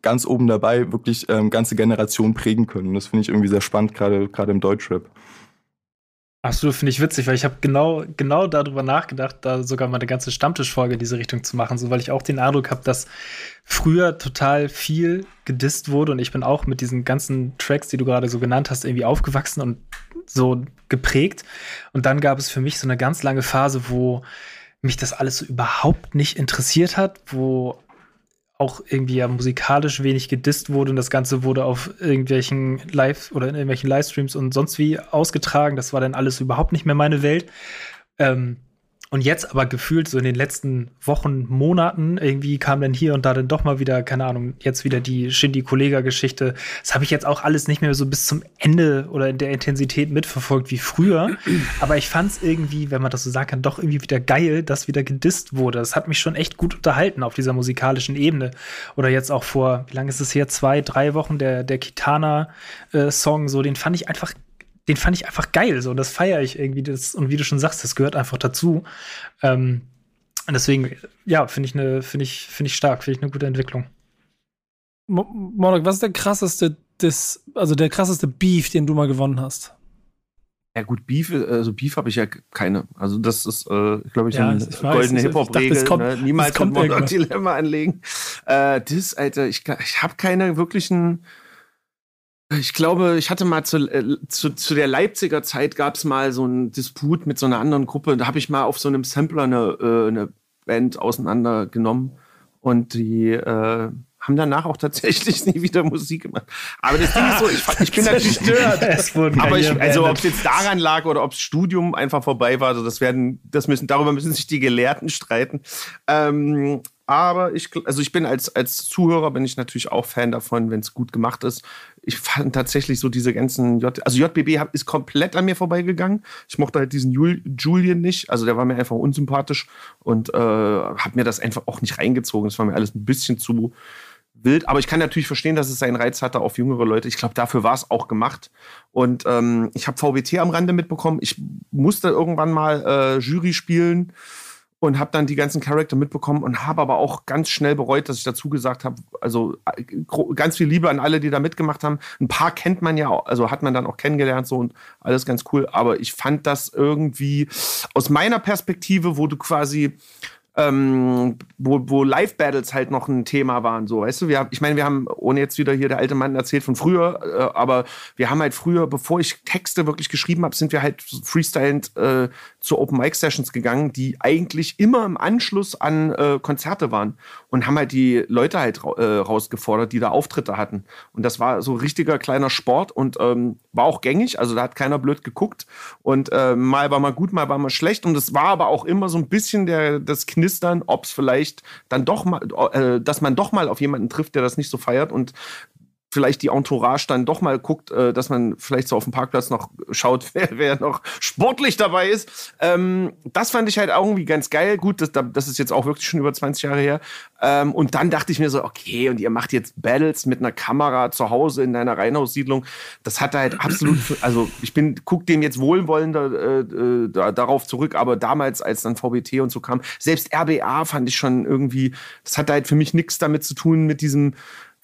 ganz oben dabei, wirklich ähm, ganze Generationen prägen können. Und das finde ich irgendwie sehr spannend, gerade im Deutschrap. Absolut, finde ich witzig, weil ich habe genau, genau darüber nachgedacht, da sogar mal eine ganze Stammtischfolge in diese Richtung zu machen, so weil ich auch den Eindruck habe, dass früher total viel gedisst wurde und ich bin auch mit diesen ganzen Tracks, die du gerade so genannt hast, irgendwie aufgewachsen und so geprägt. Und dann gab es für mich so eine ganz lange Phase, wo mich das alles so überhaupt nicht interessiert hat, wo auch irgendwie ja musikalisch wenig gedisst wurde und das Ganze wurde auf irgendwelchen Live oder in irgendwelchen Livestreams und sonst wie ausgetragen. Das war dann alles überhaupt nicht mehr meine Welt. Ähm, und jetzt aber gefühlt so in den letzten Wochen, Monaten, irgendwie kam dann hier und da dann doch mal wieder, keine Ahnung, jetzt wieder die Shindy-Kollega-Geschichte. Das habe ich jetzt auch alles nicht mehr so bis zum Ende oder in der Intensität mitverfolgt wie früher. Aber ich fand es irgendwie, wenn man das so sagen kann, doch irgendwie wieder geil, dass wieder gedisst wurde. Das hat mich schon echt gut unterhalten auf dieser musikalischen Ebene. Oder jetzt auch vor, wie lange ist es her? Zwei, drei Wochen, der, der Kitana-Song, äh, so, den fand ich einfach den fand ich einfach geil. So, und das feiere ich irgendwie. Das, und wie du schon sagst, das gehört einfach dazu. Ähm, und deswegen, ja, finde ich, ne, find ich, find ich stark, finde ich eine gute Entwicklung. Monok, was ist der krasseste, des, also der krasseste Beef, den du mal gewonnen hast? Ja gut, Beef, also Beef habe ich ja keine. Also das ist, äh, glaube ich, ja, eine goldene Hip-Hop-Regel. Ne? Niemals mit Monok Dilemma anlegen. Äh, das, Alter, ich, ich habe keine wirklichen ich glaube, ich hatte mal zu, äh, zu, zu der Leipziger Zeit gab es mal so einen Disput mit so einer anderen Gruppe. Da habe ich mal auf so einem Sampler eine, äh, eine Band auseinandergenommen und die äh, haben danach auch tatsächlich nie wieder Musik gemacht. Aber das Ding ist so, ich, ich bin natürlich stört. aber ich, also ob es jetzt daran lag oder ob das Studium einfach vorbei war, also das werden, das müssen, darüber müssen sich die Gelehrten streiten. Ähm, aber ich, also ich bin als, als Zuhörer bin ich natürlich auch Fan davon, wenn es gut gemacht ist. Ich fand tatsächlich so diese ganzen J, also JBB hab, ist komplett an mir vorbeigegangen. Ich mochte halt diesen Jul, Julian nicht, also der war mir einfach unsympathisch und äh, habe mir das einfach auch nicht reingezogen. Das war mir alles ein bisschen zu wild. Aber ich kann natürlich verstehen, dass es seinen Reiz hatte auf jüngere Leute. Ich glaube, dafür war es auch gemacht. Und ähm, ich habe VBT am Rande mitbekommen. Ich musste irgendwann mal äh, Jury spielen und habe dann die ganzen Charakter mitbekommen und habe aber auch ganz schnell bereut, dass ich dazu gesagt habe, also ganz viel Liebe an alle, die da mitgemacht haben. Ein paar kennt man ja, also hat man dann auch kennengelernt so und alles ganz cool, aber ich fand das irgendwie aus meiner Perspektive, wo du quasi ähm, wo, wo Live-Battles halt noch ein Thema waren, so, weißt du, wir, ich meine, wir haben, ohne jetzt wieder hier der alte Mann erzählt von früher, äh, aber wir haben halt früher, bevor ich Texte wirklich geschrieben habe, sind wir halt freestylend äh, zu Open Mic Sessions gegangen, die eigentlich immer im Anschluss an äh, Konzerte waren und haben halt die Leute halt ra äh, rausgefordert, die da Auftritte hatten. Und das war so richtiger kleiner Sport und ähm, war auch gängig, also da hat keiner blöd geguckt. Und äh, mal war mal gut, mal war mal schlecht. Und es war aber auch immer so ein bisschen der, das knistern, ob es vielleicht dann doch mal, äh, dass man doch mal auf jemanden trifft, der das nicht so feiert. Und vielleicht die Entourage dann doch mal guckt, äh, dass man vielleicht so auf dem Parkplatz noch schaut, wer, wer noch sportlich dabei ist. Ähm, das fand ich halt irgendwie ganz geil. Gut, das, das ist jetzt auch wirklich schon über 20 Jahre her. Ähm, und dann dachte ich mir so, okay, und ihr macht jetzt Battles mit einer Kamera zu Hause in deiner Reihenhaussiedlung. Das hat halt absolut, also ich bin, guck dem jetzt wohlwollender äh, äh, da, darauf zurück, aber damals, als dann VBT und so kam, selbst RBA fand ich schon irgendwie, das hatte halt für mich nichts damit zu tun mit diesem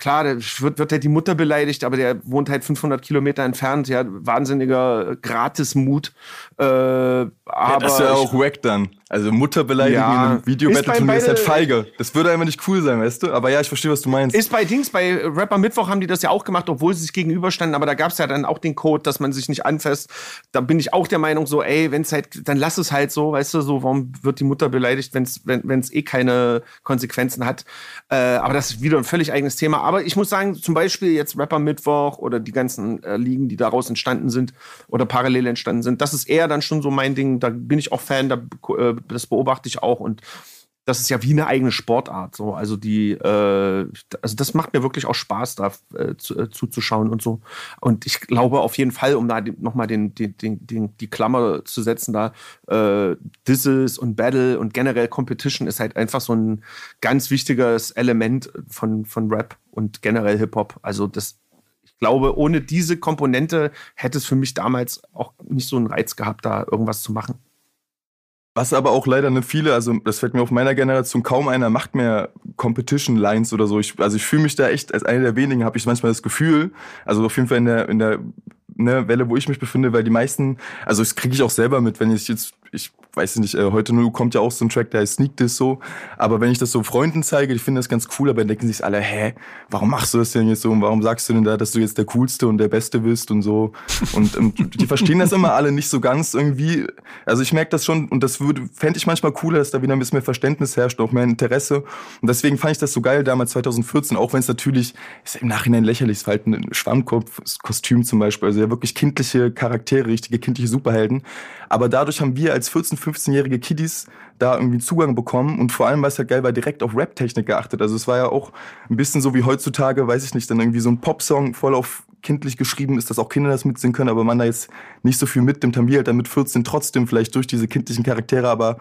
klar, da wird, wird halt die Mutter beleidigt, aber der wohnt halt 500 Kilometer entfernt. Ja, wahnsinniger Gratismut. Äh, aber ja, das ist ja auch wack dann. Also Mutterbeleidigung Ja. in einem Videobattle-Turnier Ist ist halt feige. Das würde einfach nicht cool sein, weißt du? Aber ja, ich verstehe, was du meinst. Ist bei Dings, bei Rapper Mittwoch haben die das ja auch gemacht, obwohl sie sich gegenüberstanden, aber da gab es ja dann auch den Code, dass man sich nicht anfasst. Da bin ich auch der Meinung, so, ey, wenn es halt, dann lass es halt so, weißt du, so, warum wird die Mutter beleidigt, wenn's, wenn es eh keine Konsequenzen hat. Äh, aber das ist wieder ein völlig eigenes Thema. Aber ich muss sagen, zum Beispiel jetzt Rapper Mittwoch oder die ganzen äh, Ligen, die daraus entstanden sind oder parallel entstanden sind, das ist eher dann schon so mein Ding. Da bin ich auch Fan, da, äh, das beobachte ich auch und das ist ja wie eine eigene Sportart. So. Also die, äh, also das macht mir wirklich auch Spaß, da äh, zu, äh, zuzuschauen und so. Und ich glaube auf jeden Fall, um da nochmal den, den, den, den, die Klammer zu setzen, da äh, Disses und Battle und generell Competition ist halt einfach so ein ganz wichtiges Element von, von Rap und generell Hip-Hop. Also das ich glaube, ohne diese Komponente hätte es für mich damals auch nicht so einen Reiz gehabt, da irgendwas zu machen. Was aber auch leider nicht viele, also das fällt mir auf meiner Generation, kaum einer macht mehr Competition Lines oder so. Ich, also ich fühle mich da echt, als einer der wenigen habe ich manchmal das Gefühl, also auf jeden Fall in der, in der ne, Welle, wo ich mich befinde, weil die meisten, also das kriege ich auch selber mit, wenn ich jetzt, ich weiß nicht, äh, heute nur kommt ja auch so ein Track, der heißt Sneak This so, aber wenn ich das so Freunden zeige, die finden das ganz cool, aber dann denken sich alle, hä, warum machst du das denn jetzt so? Und warum sagst du denn da, dass du jetzt der Coolste und der Beste bist und so? Und, und die verstehen das immer alle nicht so ganz irgendwie, also ich merke das schon und das würde, fände ich manchmal cooler, dass da wieder ein bisschen mehr Verständnis herrscht, auch mehr Interesse. Und deswegen fand ich das so geil damals 2014, auch wenn es natürlich, ist im Nachhinein lächerlich, es war halt ein Schwammkopf-Kostüm zum Beispiel, also ja wirklich kindliche Charaktere, richtige kindliche Superhelden, aber dadurch haben wir als 14-, 15-jährige Kiddies da irgendwie Zugang bekommen und vor allem, was halt geil war, direkt auf Rap-Technik geachtet. Also es war ja auch ein bisschen so wie heutzutage, weiß ich nicht, dann irgendwie so ein Popsong voll auf kindlich geschrieben ist, dass auch Kinder das mitsingen können, aber man da jetzt nicht so viel mitnimmt, haben wir halt dann mit 14 trotzdem vielleicht durch diese kindlichen Charaktere, aber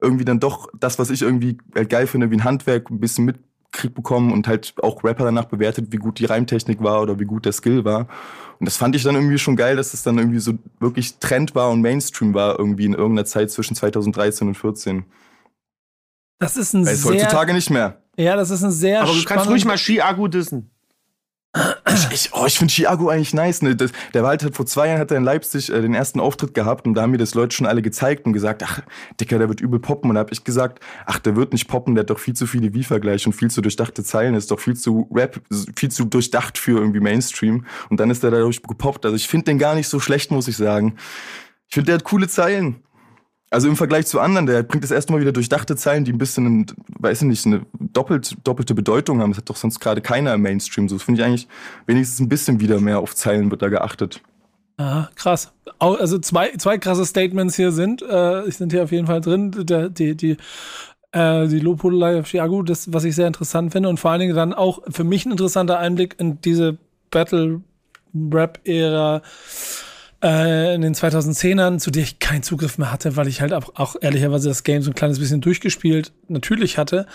irgendwie dann doch das, was ich irgendwie halt geil finde, wie ein Handwerk, ein bisschen mitkrieg bekommen und halt auch Rapper danach bewertet, wie gut die Reimtechnik war oder wie gut der Skill war. Und das fand ich dann irgendwie schon geil, dass es dann irgendwie so wirklich Trend war und Mainstream war irgendwie in irgendeiner Zeit zwischen 2013 und 14. Das ist ein Weil es sehr, heutzutage nicht mehr. ja, das ist ein sehr Aber du kannst ruhig mal Ski-Agu dissen. Ich, oh, ich finde Chiago eigentlich nice. Ne? Das, der war halt, vor zwei Jahren hat er in Leipzig äh, den ersten Auftritt gehabt und da haben mir das Leute schon alle gezeigt und gesagt, ach, Dicker, der wird übel poppen. Und da hab ich gesagt, ach, der wird nicht poppen, der hat doch viel zu viele Wie-Vergleiche und viel zu durchdachte Zeilen, ist doch viel zu Rap, viel zu durchdacht für irgendwie Mainstream. Und dann ist er dadurch gepoppt. Also ich finde den gar nicht so schlecht, muss ich sagen. Ich finde, der hat coole Zeilen. Also im Vergleich zu anderen, der bringt das erste Mal wieder durchdachte Zeilen, die ein bisschen, weiß ich nicht, eine doppelt, doppelte Bedeutung haben. Das hat doch sonst gerade keiner im Mainstream. So das finde ich eigentlich wenigstens ein bisschen wieder mehr auf Zeilen wird da geachtet. Aha, krass. Also zwei, zwei krasse Statements hier sind. Äh, sind hier auf jeden Fall drin. Der, die, die, äh, die Lobhudelei auf Chiago, das, was ich sehr interessant finde. Und vor allen Dingen dann auch für mich ein interessanter Einblick in diese Battle-Rap-Ära äh, in den 2010ern, zu der ich keinen Zugriff mehr hatte, weil ich halt auch, auch ehrlicherweise das Game so ein kleines bisschen durchgespielt natürlich hatte.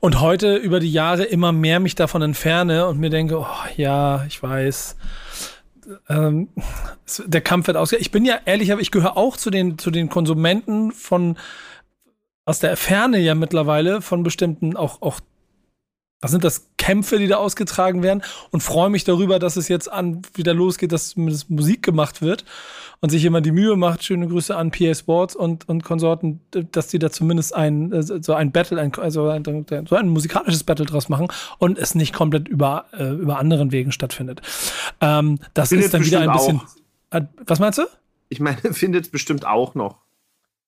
Und heute über die Jahre immer mehr mich davon entferne und mir denke, oh ja, ich weiß, ähm, der Kampf wird ausge... Ich bin ja ehrlich, aber ich gehöre auch zu den, zu den Konsumenten von aus der Ferne ja mittlerweile von bestimmten auch, auch was sind das Kämpfe, die da ausgetragen werden und freue mich darüber, dass es jetzt an wieder losgeht, dass zumindest Musik gemacht wird und sich jemand die Mühe macht. Schöne Grüße an PA Sports und, und Konsorten, dass die da zumindest ein äh, so ein Battle, ein, also ein, so ein musikalisches Battle draus machen und es nicht komplett über äh, über anderen Wegen stattfindet. Ähm, das Findet ist dann wieder ein bisschen. Äh, Was meinst du? Ich meine, findet es bestimmt auch noch.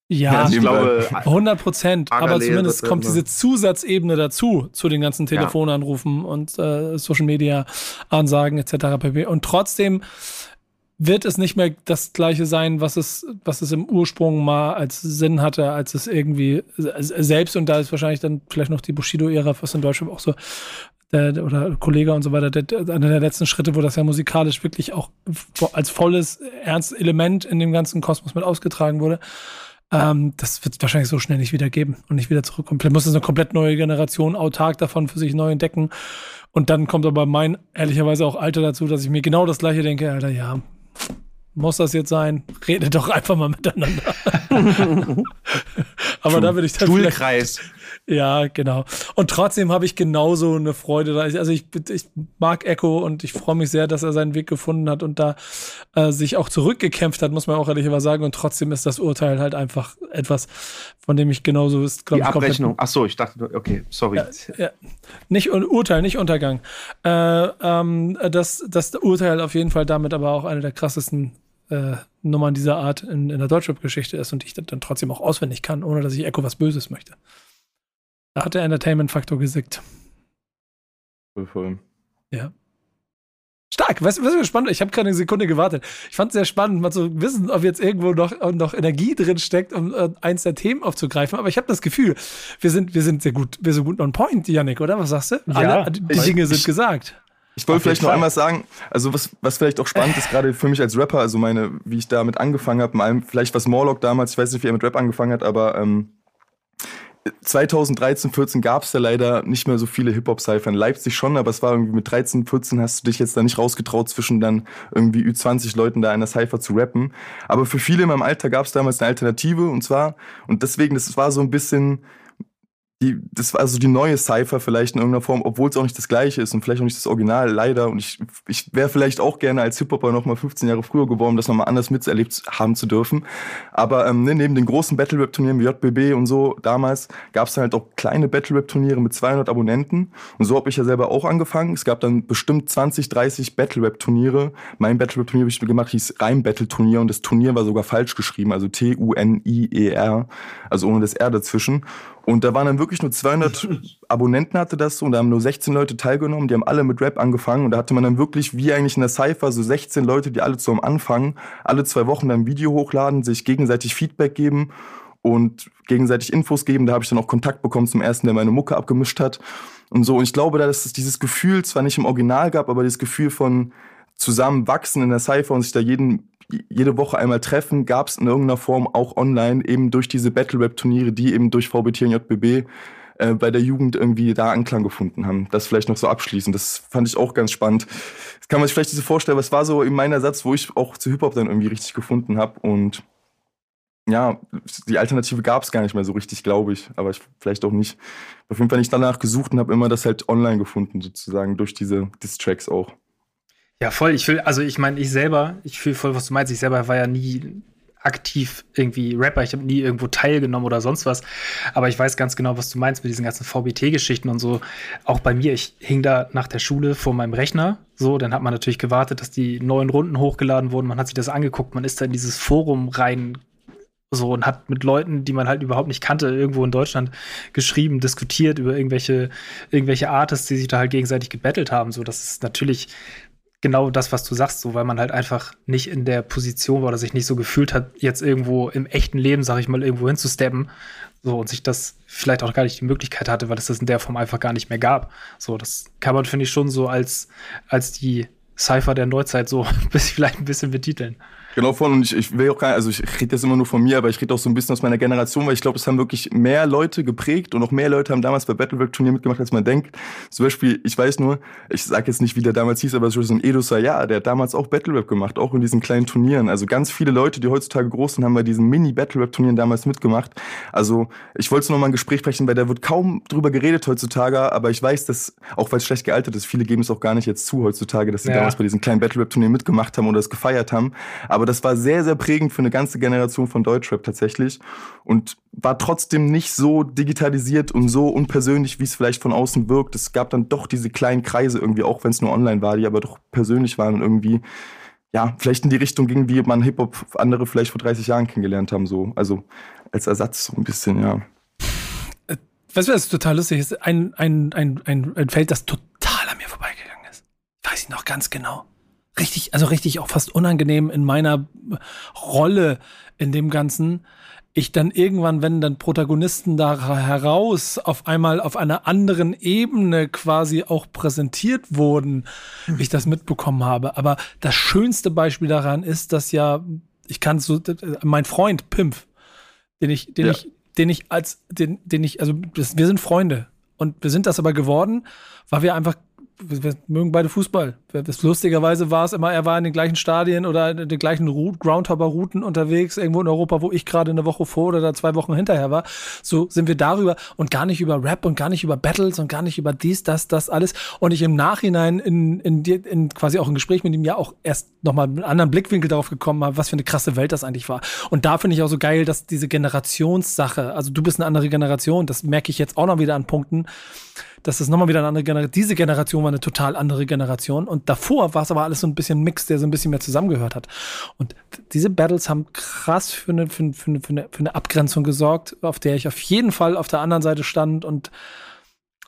Ja, ich glaube, 100 Prozent, aber zumindest kommt immer- diese Zusatzebene dazu, zu den ganzen Telefonanrufen und äh, Social Media Ansagen etc. pp. Und trotzdem wird es nicht mehr das gleiche sein, was es, was es im Ursprung mal als Sinn hatte, als es irgendwie äh, selbst, und da ist wahrscheinlich dann vielleicht noch die Bushido-Ära, was in Deutschland auch so, der, der- oder Kollege und so weiter, der, einer der letzten Schritte, wo das ja musikalisch wirklich auch als volles, ernstes Element in dem ganzen Kosmos mit ausgetragen wurde. Ähm, das wird es wahrscheinlich so schnell nicht wieder geben und nicht wieder zurückkommen. Vielleicht muss es eine komplett neue Generation autark davon für sich neu entdecken. Und dann kommt aber mein, ehrlicherweise auch Alter dazu, dass ich mir genau das gleiche denke, Alter, ja, muss das jetzt sein? Redet doch einfach mal miteinander. aber da würde ich dann vielleicht, Stuhlkreis. Ja, genau. Und trotzdem habe ich genauso eine Freude. Also ich, ich mag Echo und ich freue mich sehr, dass er seinen Weg gefunden hat und da äh, sich auch zurückgekämpft hat, muss man auch ehrlich sagen. Und trotzdem ist das Urteil halt einfach etwas, von dem ich genauso ist, glaube ich. Die Abrechnung. Ach so, ich dachte, okay, sorry. Ja, ja. Nicht Urteil, nicht Untergang. Äh, ähm, das, das Urteil auf jeden Fall damit aber auch eine der krassesten äh, Nummern dieser Art in, in der Deutschrap-Geschichte ist und ich dann trotzdem auch auswendig kann, ohne dass ich Echo was Böses möchte. Da hat der Entertainment-Faktor gesickt. Voll, voll. Ja. Stark, was, was ist spannend? Ich habe keine Sekunde gewartet. Ich fand es sehr spannend, mal zu wissen, ob jetzt irgendwo noch, noch Energie drin steckt, um äh, eins der Themen aufzugreifen. Aber ich habe das Gefühl, wir sind, wir sind sehr gut, wir sind gut on point, Yannick, oder? Was sagst du? Ja, Alle, die Dinge sind ich, gesagt. Ich wollte vielleicht noch einmal sagen, also was, was vielleicht auch spannend ist, gerade für mich als Rapper, also meine, wie ich damit angefangen habe, vielleicht was Morlock damals, ich weiß nicht, wie er mit Rap angefangen hat, aber ähm, 2013, 14 gab es ja leider nicht mehr so viele Hip-Hop-Cypher. In Leipzig schon, aber es war irgendwie mit 13, 14 hast du dich jetzt da nicht rausgetraut, zwischen dann irgendwie Ü20 Leuten da in der Cypher zu rappen. Aber für viele in meinem Alter gab es damals eine Alternative und zwar, und deswegen, das war so ein bisschen, die, das war also die neue Cypher vielleicht in irgendeiner Form, obwohl es auch nicht das gleiche ist und vielleicht auch nicht das Original, leider. Und ich, ich wäre vielleicht auch gerne als Hip-Hopper noch mal 15 Jahre früher geworden, das nochmal anders miterlebt haben zu dürfen. Aber ähm, ne, neben den großen Battle-Rap-Turnieren wie JBB und so damals gab es dann halt auch kleine Battle-Rap-Turniere mit 200 Abonnenten. Und so habe ich ja selber auch angefangen. Es gab dann bestimmt 20, 30 Battle-Rap-Turniere. Mein Battle-Rap-Turnier, das ich gemacht hieß Reim-Battle-Turnier und das Turnier war sogar falsch geschrieben, also T-U-N-I-E-R, also ohne das R dazwischen. Und da waren dann wirklich nur 200 Abonnenten hatte das so, und da haben nur 16 Leute teilgenommen, die haben alle mit Rap angefangen und da hatte man dann wirklich wie eigentlich in der Cypher so 16 Leute, die alle zum Anfang alle zwei Wochen dann ein Video hochladen, sich gegenseitig Feedback geben und gegenseitig Infos geben. Da habe ich dann auch Kontakt bekommen zum ersten, der meine Mucke abgemischt hat und so. Und ich glaube, dass es dieses Gefühl zwar nicht im Original gab, aber dieses Gefühl von zusammenwachsen in der Cypher und sich da jeden jede Woche einmal treffen, gab es in irgendeiner Form auch online, eben durch diese Battle-Rap-Turniere, die eben durch VBT und JBB äh, bei der Jugend irgendwie da Anklang gefunden haben. Das vielleicht noch so abschließend. Das fand ich auch ganz spannend. Das kann man sich vielleicht so vorstellen, was war so in meiner Satz, wo ich auch zu Hip-Hop dann irgendwie richtig gefunden habe. Und ja, die Alternative gab es gar nicht mehr so richtig, glaube ich. Aber ich, vielleicht auch nicht. Auf jeden Fall nicht danach gesucht und habe immer das halt online gefunden, sozusagen, durch diese Diss-Tracks auch. Ja, voll. Ich will, also ich meine, ich selber, ich fühle voll, was du meinst. Ich selber war ja nie aktiv irgendwie Rapper. Ich habe nie irgendwo teilgenommen oder sonst was. Aber ich weiß ganz genau, was du meinst mit diesen ganzen VBT-Geschichten und so. Auch bei mir, ich hing da nach der Schule vor meinem Rechner. So, dann hat man natürlich gewartet, dass die neuen Runden hochgeladen wurden. Man hat sich das angeguckt. Man ist da in dieses Forum rein so und hat mit Leuten, die man halt überhaupt nicht kannte, irgendwo in Deutschland geschrieben, diskutiert über irgendwelche, irgendwelche Artists, die sich da halt gegenseitig gebettelt haben. So, das ist natürlich genau das, was du sagst, so, weil man halt einfach nicht in der Position war oder sich nicht so gefühlt hat, jetzt irgendwo im echten Leben, sag ich mal, irgendwo hinzusteppen. So, und sich das vielleicht auch gar nicht die Möglichkeit hatte, weil es das in der Form einfach gar nicht mehr gab. So, das kann man, finde ich, schon so als, als die Cypher der Neuzeit so vielleicht ein bisschen betiteln. Genau von und ich, ich will auch gar also ich rede jetzt immer nur von mir, aber ich rede auch so ein bisschen aus meiner Generation, weil ich glaube, es haben wirklich mehr Leute geprägt und auch mehr Leute haben damals bei Battlework Turnier mitgemacht, als man denkt. Zum Beispiel, ich weiß nur, ich sag jetzt nicht, wie der damals hieß, aber so ein Edo Sayar, der hat damals auch Battleweb gemacht, auch in diesen kleinen Turnieren. Also ganz viele Leute, die heutzutage groß sind, haben bei diesen Mini-Battleweb-Turnieren damals mitgemacht. Also ich wollte noch mal ein Gespräch sprechen, weil da wird kaum drüber geredet heutzutage, aber ich weiß, dass, auch weil es schlecht gealtert ist, viele geben es auch gar nicht jetzt zu heutzutage, dass sie ja. damals bei diesen kleinen Battleweb-Turnieren mitgemacht haben oder es gefeiert haben. Aber aber das war sehr, sehr prägend für eine ganze Generation von Deutschrap tatsächlich und war trotzdem nicht so digitalisiert und so unpersönlich, wie es vielleicht von außen wirkt. Es gab dann doch diese kleinen Kreise irgendwie, auch wenn es nur online war, die aber doch persönlich waren und irgendwie ja, vielleicht in die Richtung ging, wie man Hip-Hop andere vielleicht vor 30 Jahren kennengelernt haben, so. Also als Ersatz so ein bisschen, ja. Weißt du, was total lustig ist? Ein, ein, ein, ein, ein Feld, das total an mir vorbeigegangen ist. Weiß ich noch ganz genau richtig, also richtig auch fast unangenehm in meiner Rolle in dem Ganzen. Ich dann irgendwann, wenn dann Protagonisten da heraus auf einmal auf einer anderen Ebene quasi auch präsentiert wurden, mhm. ich das mitbekommen habe. Aber das schönste Beispiel daran ist, dass ja, ich kann so, mein Freund Pimpf, den ich, den ja. ich, den ich als, den, den ich, also wir sind Freunde. Und wir sind das aber geworden, weil wir einfach wir mögen beide Fußball. Das lustigerweise war es immer, er war in den gleichen Stadien oder in den gleichen Groundhopper-Routen unterwegs, irgendwo in Europa, wo ich gerade eine Woche vor oder zwei Wochen hinterher war. So sind wir darüber und gar nicht über Rap und gar nicht über Battles und gar nicht über dies, das, das alles. Und ich im Nachhinein in, in, in quasi auch ein Gespräch mit ihm ja auch erst nochmal einen anderen Blickwinkel darauf gekommen habe, was für eine krasse Welt das eigentlich war. Und da finde ich auch so geil, dass diese Generationssache, also du bist eine andere Generation, das merke ich jetzt auch noch wieder an Punkten das ist nochmal wieder eine andere Generation. Diese Generation war eine total andere Generation. Und davor war es aber alles so ein bisschen Mix, der so ein bisschen mehr zusammengehört hat. Und diese Battles haben krass für eine, für, eine, für, eine, für eine Abgrenzung gesorgt, auf der ich auf jeden Fall auf der anderen Seite stand und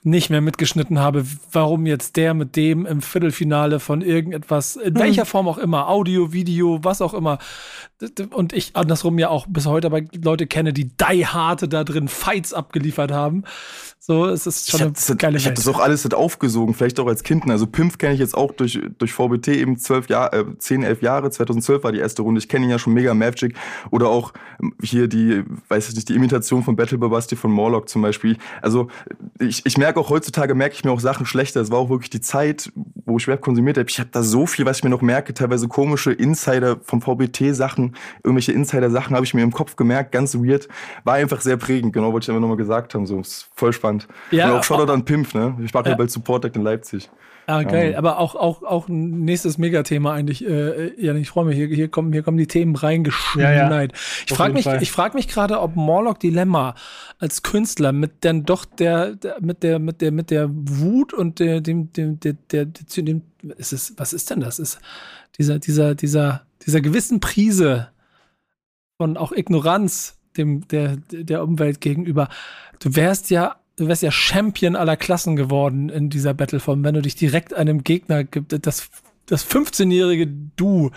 nicht mehr mitgeschnitten habe, warum jetzt der mit dem im Viertelfinale von irgendetwas, in hm. welcher Form auch immer, Audio, Video, was auch immer. Und ich andersrum ja auch bis heute aber Leute kenne, die die Harte da drin Fights abgeliefert haben. So, es ist schon ich eine geile Ich habe das auch alles aufgesogen, vielleicht auch als Kind. Also Pimpf kenne ich jetzt auch durch, durch VBT eben zwölf Jahre, äh, zehn, elf Jahre. 2012 war die erste Runde. Ich kenne ihn ja schon mega Magic. Oder auch hier die, weiß ich nicht, die Imitation von Battle Babasti von Morlock zum Beispiel. Also ich, ich merke auch heutzutage, merke ich mir auch Sachen schlechter. Es war auch wirklich die Zeit, wo ich Rap konsumiert habe. Ich habe da so viel, was ich mir noch merke. Teilweise komische Insider vom VBT-Sachen, irgendwelche Insider-Sachen habe ich mir im Kopf gemerkt. Ganz weird. War einfach sehr prägend. Genau, wollte ich einfach nochmal gesagt haben. So, ist voll spannend. Ja, und auch Shoutout an Pimp, ne? Ich mache ja bald Support in Leipzig. Ah, geil. Um, Aber auch, auch, auch ein nächstes Megathema eigentlich. Äh, ja, ich freue mich. Hier, hier, kommen, hier kommen die Themen reingeschneit. Ja, ja. Ich frage mich, ich frag mich gerade, ob Morlock Dilemma als Künstler mit dann doch der, der, mit der, mit der, mit der Wut und der, dem, dem, der, der, der, dem, ist es, was ist denn das? Ist dieser, dieser, dieser, dieser gewissen Prise von auch Ignoranz dem, der, der Umwelt gegenüber. Du wärst ja du wärst ja Champion aller Klassen geworden in dieser Battleform, wenn du dich direkt einem Gegner gibt, das, das 15-jährige Du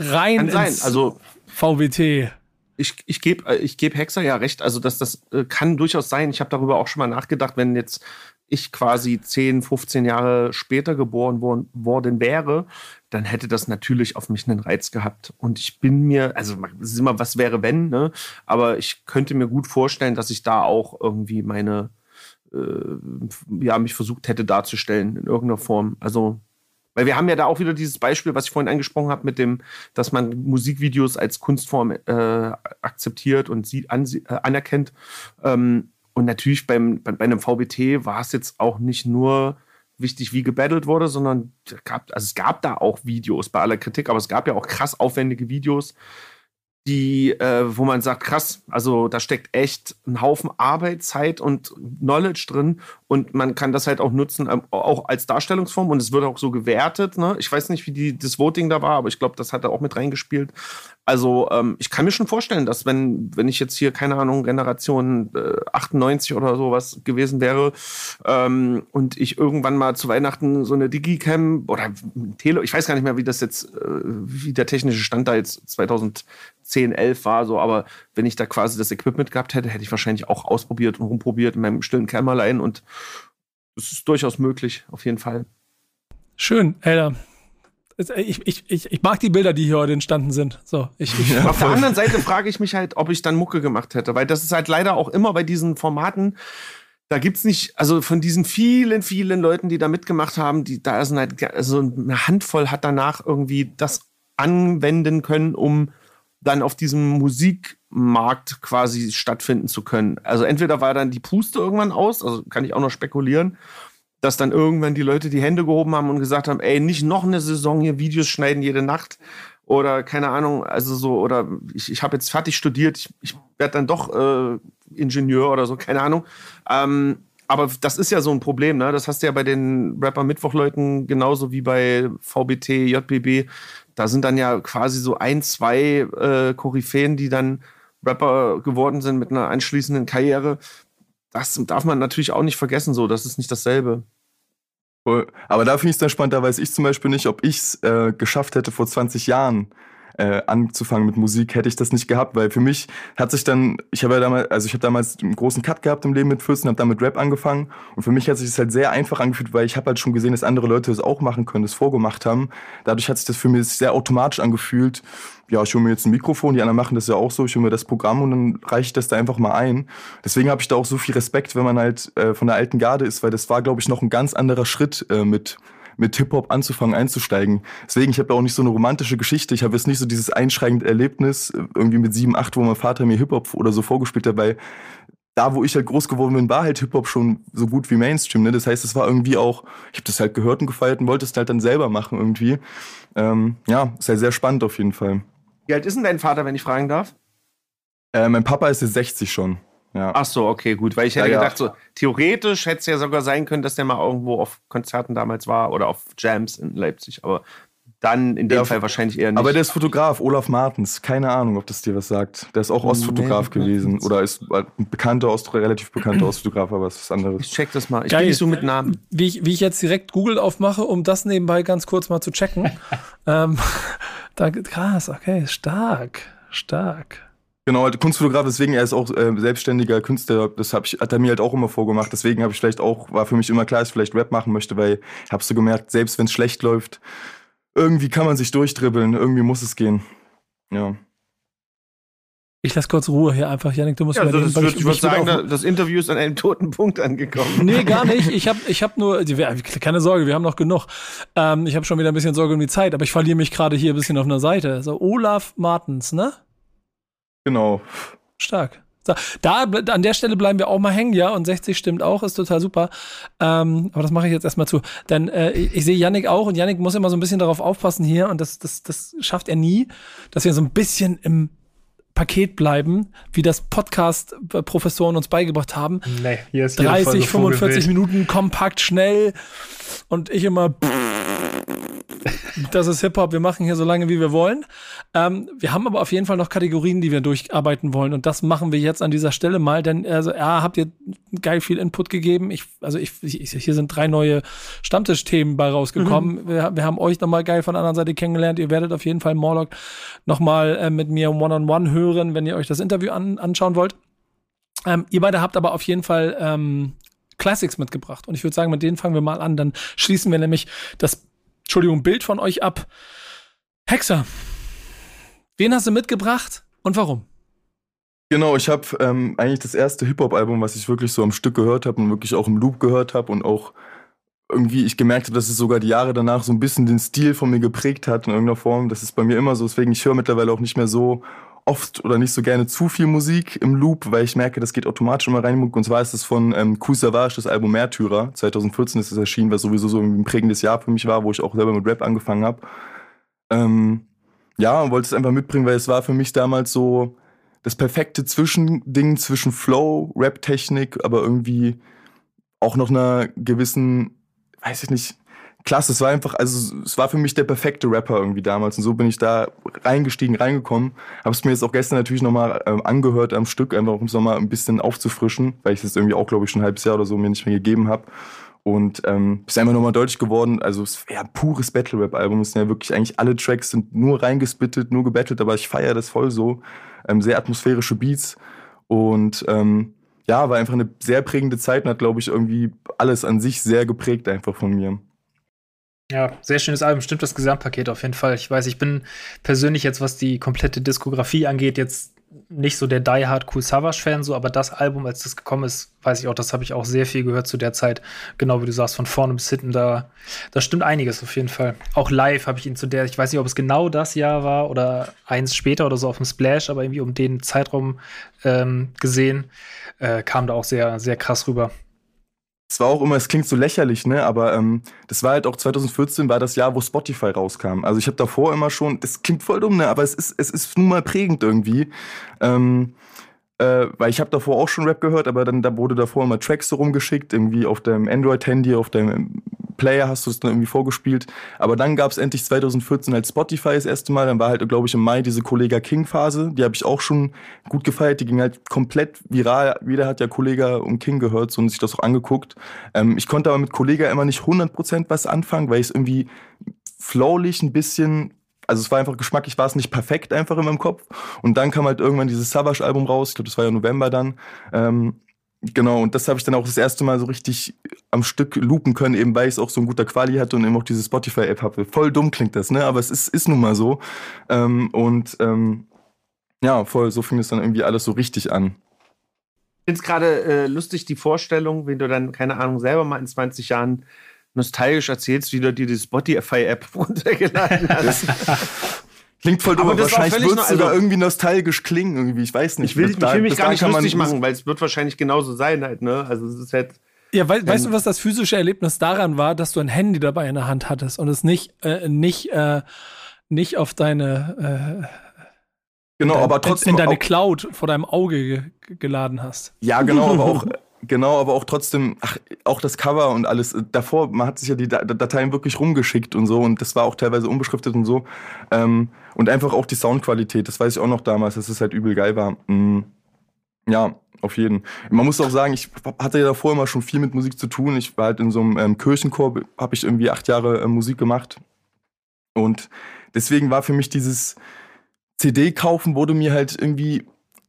rein Kann sein. ins also, VWT. Ich, ich gebe äh, ich geb Hexer ja recht, also dass das äh, kann durchaus sein. Ich habe darüber auch schon mal nachgedacht, wenn jetzt ich quasi 10, 15 Jahre später geboren worden, wäre, dann hätte das natürlich auf mich einen Reiz gehabt. Und ich bin mir, also es ist immer, was wäre, wenn, ne? Aber ich könnte mir gut vorstellen, dass ich da auch irgendwie meine, äh, ja, mich versucht hätte darzustellen in irgendeiner Form. Also, weil wir haben ja da auch wieder dieses Beispiel, was ich vorhin angesprochen habe, mit dem, dass man Musikvideos als Kunstform äh, akzeptiert und sie an, äh, anerkennt. Ähm, und natürlich beim, bei, bei einem VBT war es jetzt auch nicht nur wichtig, wie gebattelt wurde, sondern gab, also es gab da auch Videos bei aller Kritik, aber es gab ja auch krass aufwendige Videos, die, äh, wo man sagt, krass, also da steckt echt ein Haufen Arbeit, Zeit und Knowledge drin und man kann das halt auch nutzen, ähm, auch als Darstellungsform und es wird auch so gewertet. Ne? Ich weiß nicht, wie die, das Voting da war, aber ich glaube, das hat er auch mit reingespielt. Also ähm, ich kann mir schon vorstellen, dass wenn, wenn ich jetzt hier, keine Ahnung, Generation äh, 98 oder sowas gewesen wäre ähm, und ich irgendwann mal zu Weihnachten so eine Digicam oder Tele, ich weiß gar nicht mehr, wie das jetzt, äh, wie der technische Stand da jetzt 2010, 11 war, so, aber wenn ich da quasi das Equipment gehabt hätte, hätte ich wahrscheinlich auch ausprobiert und rumprobiert in meinem stillen Kämmerlein und es ist durchaus möglich, auf jeden Fall. Schön, Alter. Ich, ich, ich, ich mag die Bilder, die hier heute entstanden sind. So, ich, ich ja, Auf der anderen Seite frage ich mich halt, ob ich dann Mucke gemacht hätte, weil das ist halt leider auch immer bei diesen Formaten. Da gibt es nicht, also von diesen vielen, vielen Leuten, die da mitgemacht haben, die da sind halt, also eine Handvoll hat danach irgendwie das anwenden können, um dann auf diesem Musikmarkt quasi stattfinden zu können. Also entweder war dann die Puste irgendwann aus, also kann ich auch noch spekulieren, dass dann irgendwann die Leute die Hände gehoben haben und gesagt haben, ey, nicht noch eine Saison hier Videos schneiden jede Nacht oder keine Ahnung, also so, oder ich, ich habe jetzt fertig studiert, ich, ich werde dann doch äh, Ingenieur oder so, keine Ahnung. Ähm, aber das ist ja so ein Problem, ne? Das hast du ja bei den Rapper-Mittwoch-Leuten genauso wie bei VBT, JBB. Da sind dann ja quasi so ein, zwei äh, Koryphäen, die dann Rapper geworden sind mit einer anschließenden Karriere das darf man natürlich auch nicht vergessen, so, das ist nicht dasselbe. Aber da finde ich es dann spannend, da weiß ich zum Beispiel nicht, ob ich es äh, geschafft hätte vor 20 Jahren äh, anzufangen mit Musik, hätte ich das nicht gehabt, weil für mich hat sich dann, ich habe ja damals, also ich habe damals einen großen Cut gehabt im Leben mit 14, habe dann mit Rap angefangen und für mich hat sich das halt sehr einfach angefühlt, weil ich habe halt schon gesehen, dass andere Leute das auch machen können, das vorgemacht haben. Dadurch hat sich das für mich sehr automatisch angefühlt. Ja, ich hole mir jetzt ein Mikrofon, die anderen machen das ja auch so, ich hole mir das Programm und dann reiche ich das da einfach mal ein. Deswegen habe ich da auch so viel Respekt, wenn man halt äh, von der alten Garde ist, weil das war, glaube ich, noch ein ganz anderer Schritt äh, mit mit Hip-Hop anzufangen, einzusteigen. Deswegen, ich habe da auch nicht so eine romantische Geschichte. Ich habe jetzt nicht so dieses einschränkende Erlebnis, irgendwie mit sieben, acht, wo mein Vater mir Hip-Hop oder so vorgespielt hat, weil da, wo ich halt groß geworden bin, war halt Hip-Hop schon so gut wie Mainstream. Ne? Das heißt, es war irgendwie auch, ich habe das halt gehört und gefeiert und wollte es halt dann selber machen irgendwie. Ähm, ja, ist halt sehr spannend auf jeden Fall. Wie alt ist denn dein Vater, wenn ich fragen darf? Äh, mein Papa ist jetzt 60 schon. Ja. Ach so, okay, gut. Weil ich hätte Ja, gedacht, so theoretisch hätte es ja sogar sein können, dass der mal irgendwo auf Konzerten damals war oder auf Jams in Leipzig. Aber dann in dem Ja, Fall wahrscheinlich eher nicht. Aber der ist Fotograf, Olaf Martens. Keine Ahnung, ob das dir was sagt. Der ist auch Ostfotograf Nee, gewesen. Oder ist ein bekannter, Ost relativ bekannter Ostfotograf, aber es ist was anderes. ich check das mal. Ich Geil. bin nicht so mit Namen. Wie ich, wie ich jetzt direkt Google aufmache, um das nebenbei ganz kurz mal zu checken. ähm, da, krass, okay, stark, stark. Genau, halt Kunstfotograf, deswegen er ist auch äh, selbstständiger Künstler. Das hab ich, hat er mir halt auch immer vorgemacht. Deswegen habe ich vielleicht auch, war für mich immer klar, dass ich vielleicht Rap machen möchte, weil ich habe so gemerkt, selbst wenn es schlecht läuft, irgendwie kann man sich durchdribbeln, irgendwie muss es gehen. Ja. Ich lasse kurz Ruhe hier einfach, Janik, du musst Ja, also das weil würd, ich würde mich wieder sagen, auf- das Interview ist an einem toten Punkt angekommen. Nee, gar nicht. Ich habe ich hab nur, die- keine Sorge, wir haben noch genug. Ähm, ich habe schon wieder ein bisschen Sorge um die Zeit, aber ich verliere mich gerade hier ein bisschen auf einer Seite. So, Olaf Martens, ne? Genau. Stark. So, da, an der Stelle bleiben wir auch mal hängen, ja, und 60 stimmt auch, ist total super. Ähm, aber das mache ich jetzt erstmal zu. Denn äh, ich, ich sehe Yannick auch und Yannick muss immer so ein bisschen darauf aufpassen hier und das, das, das schafft er nie, dass wir so ein bisschen im Paket bleiben, wie das Podcast-Professoren uns beigebracht haben. Nee, hier ist jede 30, Folge 45 Vogelwild. Minuten kompakt, schnell und ich immer das ist Hip-Hop, wir machen hier so lange, wie wir wollen. Ähm, wir haben aber auf jeden Fall noch Kategorien, die wir durcharbeiten wollen und das machen wir jetzt an dieser Stelle mal, denn also, ja, habt ihr geil viel Input gegeben. Ich, also ich, ich, hier sind drei neue Stammtischthemen bei rausgekommen. Wir, wir haben euch nochmal geil von der anderen Seite kennengelernt. Ihr werdet auf jeden Fall Morlock nochmal äh, mit mir One-on-One hören, wenn ihr euch das Interview an, anschauen wollt. Ähm, ihr beide habt aber auf jeden Fall ähm, Classics mitgebracht. Und ich würde sagen, mit denen fangen wir mal an. Dann schließen wir nämlich das, Entschuldigung, Bild von euch ab. Hexer, wen hast du mitgebracht und warum? Genau, ich habe ähm, eigentlich das erste Hip-Hop-Album, was ich wirklich so am Stück gehört habe und wirklich auch im Loop gehört habe und auch irgendwie ich gemerkt habe, dass es sogar die Jahre danach so ein bisschen den Stil von mir geprägt hat in irgendeiner Form. Das ist bei mir immer so, deswegen ich höre mittlerweile auch nicht mehr so oft oder nicht so gerne zu viel Musik im Loop, weil ich merke, das geht automatisch immer rein. Und zwar ist es von ähm, Kool Savage, das Album Märtyrer. 2014 ist es erschienen, was sowieso so ein prägendes Jahr für mich war, wo ich auch selber mit Rap angefangen habe. Ähm, ja, und wollte es einfach mitbringen, weil es war für mich damals so das perfekte Zwischending zwischen Flow, Rap-Technik, aber irgendwie auch noch einer gewissen, weiß ich nicht, klasse. Es war einfach, also es war für mich der perfekte Rapper irgendwie damals und so bin ich da reingestiegen, reingekommen. Habe es mir jetzt auch gestern natürlich nochmal ähm, angehört am Stück, einfach um es nochmal ein bisschen aufzufrischen, weil ich es irgendwie auch, glaube ich, schon ein halbes Jahr oder so mir nicht mehr gegeben habe. Und ähm, ist einfach nochmal deutlich geworden, also es wäre ein pures Battle-Rap-Album. Es sind ja wirklich eigentlich alle Tracks sind nur reingespittet, nur gebettelt, aber ich feiere das voll so. Ähm, sehr atmosphärische Beats und ähm, ja, war einfach eine sehr prägende Zeit und hat, glaube ich, irgendwie alles an sich sehr geprägt einfach von mir. Ja, sehr schönes Album. Stimmt das Gesamtpaket auf jeden Fall. Ich weiß, ich bin persönlich jetzt, was die komplette Diskografie angeht, jetzt nicht so der Die Hard Cool Savage Fan, so, aber das Album, als das gekommen ist, weiß ich auch, das habe ich auch sehr viel gehört zu der Zeit. Genau wie du sagst, von vorne bis hinten, da, da stimmt einiges auf jeden Fall. Auch live habe ich ihn zu der, ich weiß nicht, ob es genau das Jahr war oder eins später oder so auf dem Splash, aber irgendwie um den Zeitraum ähm, gesehen, äh, kam da auch sehr, sehr krass rüber. Es war auch immer, es klingt so lächerlich, ne? Aber ähm, das war halt auch 2014 war das Jahr, wo Spotify rauskam. Also ich habe davor immer schon, das klingt voll dumm, ne? Aber es ist, es ist nun mal prägend irgendwie. Ähm, äh, weil ich habe davor auch schon Rap gehört, aber dann da wurde davor immer Tracks so rumgeschickt, irgendwie auf deinem Android-Handy, auf deinem Player hast du es dann irgendwie vorgespielt. Aber dann gab es endlich 2014 halt Spotify das erste Mal. Dann war halt, glaube ich, im Mai diese Kollega King-Phase. Die habe ich auch schon gut gefeiert. Die ging halt komplett viral. Jeder hat ja Kollega und King gehört so, und sich das auch angeguckt. Ähm, ich konnte aber mit Kollega immer nicht 100% was anfangen, weil ich es irgendwie flowlich ein bisschen also es war einfach geschmacklich, war es nicht perfekt einfach in meinem Kopf. Und dann kam halt irgendwann dieses Savage-Album raus, ich glaube, das war ja November dann. Ähm, genau, und das habe ich dann auch das erste Mal so richtig am Stück loopen können, eben weil ich es auch so ein guter Quali hatte und eben auch diese Spotify-App habe. Voll dumm klingt das, ne? Aber es ist, ist nun mal so. Ähm, und ähm, ja, voll, so fing es dann irgendwie alles so richtig an. Ich finde es gerade äh, lustig, die Vorstellung, wenn du dann, keine Ahnung, selber mal in 20 Jahren nostalgisch erzählst, wie du dir die Spotify-App runtergeladen hast. Klingt voll dumm, Aber wahrscheinlich wird es noch- also- sogar irgendwie nostalgisch klingen, irgendwie. Ich weiß nicht. Ich will, Bis ich da- will mich bis gar nicht kann man lustig machen, weil es wird wahrscheinlich genauso sein halt, ne? Also es ist halt. Ja, wei weißt du, was das physische Erlebnis daran war, dass du ein Handy dabei in der Hand hattest und es nicht, äh, nicht, äh, nicht auf deine, äh, Genau, dein- aber trotzdem. in deine auch, Cloud vor deinem Auge ge geladen hast. ja, genau, aber auch. Genau, aber auch trotzdem, ach, auch das Cover und alles. äh, Davor, man hat sich ja die Da- Dateien wirklich rumgeschickt und so und das war auch teilweise unbeschriftet und so. Ähm, und einfach auch die Soundqualität, das weiß ich auch noch damals, dass es halt übel geil war. Mm, ja, auf jeden. Man muss auch sagen, ich hatte ja davor immer schon viel mit Musik zu tun. Ich war halt in so einem ähm, Kirchenchor, habe ich irgendwie acht Jahre äh, Musik gemacht. Und deswegen war für mich dieses CD kaufen wurde mir halt irgendwie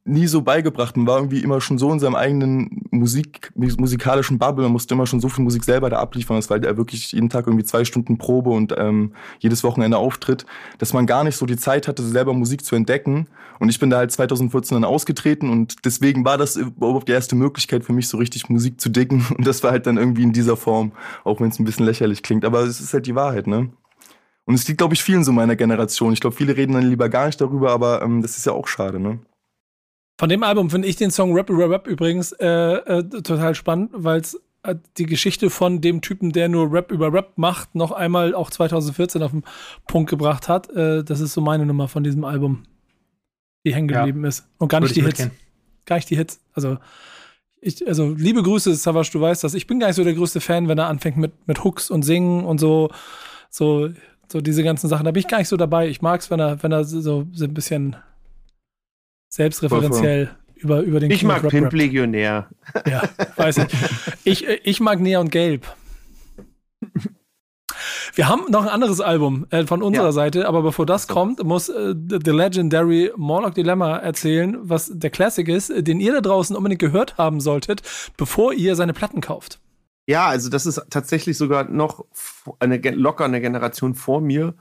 nie so beigebracht. Man war irgendwie immer schon so in seinem eigenen Musik, mus- musikalischen Bubble. Man musste immer schon so viel Musik selber da abliefern. Das war halt wirklich jeden Tag irgendwie zwei Stunden Probe und ähm, jedes Wochenende Auftritt, dass man gar nicht so die Zeit hatte, selber Musik zu entdecken. Und ich bin da halt 2014 dann ausgetreten und deswegen war das überhaupt die erste Möglichkeit für mich, so richtig Musik zu dicken. Und das war halt dann irgendwie in dieser Form, auch wenn es ein bisschen lächerlich klingt. Aber es ist halt die Wahrheit, ne? Und es liegt, glaube ich, vielen so meiner Generation. Ich glaube, viele reden dann lieber gar nicht darüber, aber ähm, das ist ja auch schade, ne? Von dem Album finde ich den Song Rap über Rap übrigens äh, äh, total spannend, weil es äh, die Geschichte von dem Typen, der nur Rap über Rap macht, noch einmal auch 2014 auf den Punkt gebracht hat. Äh, das ist so meine Nummer von diesem Album, die hängen Ja. geblieben ist. Und gar nicht Würde die Hits. mitgehen. Gar nicht die Hits. Also, ich, also liebe Grüße, Savage, du weißt das. Ich bin gar nicht so der größte Fan, wenn er anfängt mit, mit Hooks und Singen und so, so, so diese ganzen Sachen. Da bin ich gar nicht so dabei. Ich mag es, wenn er, wenn er so, so ein bisschen selbstreferenziell über, über den Ich King mag Rap Pimp rappt. Legionär. Ja, weiß ich. ich. Ich mag Neon Gelb. Wir haben noch ein anderes Album äh, von unserer Ja. Seite, aber bevor das kommt, muss äh, The Legendary Morlock Dilemma erzählen, was der Classic ist, den ihr da draußen unbedingt gehört haben solltet, bevor ihr seine Platten kauft. Ja, also das ist tatsächlich sogar noch eine locker eine Generation vor mir.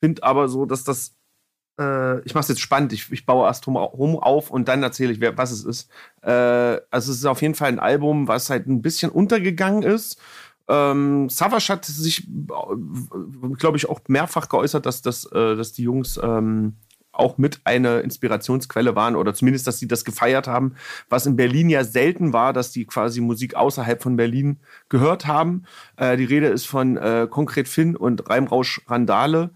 Finde aber so, dass das äh, ich mache es jetzt spannend. Ich, ich baue erst rum, rum auf und dann erzähle ich, wer, was es ist. Äh, also es ist auf jeden Fall ein Album, was halt ein bisschen untergegangen ist. Ähm, Savage hat sich, glaube ich, auch mehrfach geäußert, dass, das, äh, dass die Jungs ähm, auch mit eine Inspirationsquelle waren oder zumindest, dass sie das gefeiert haben, was in Berlin ja selten war, dass die quasi Musik außerhalb von Berlin gehört haben. Äh, die Rede ist von äh, Konkret Finn und Reimrausch Randale.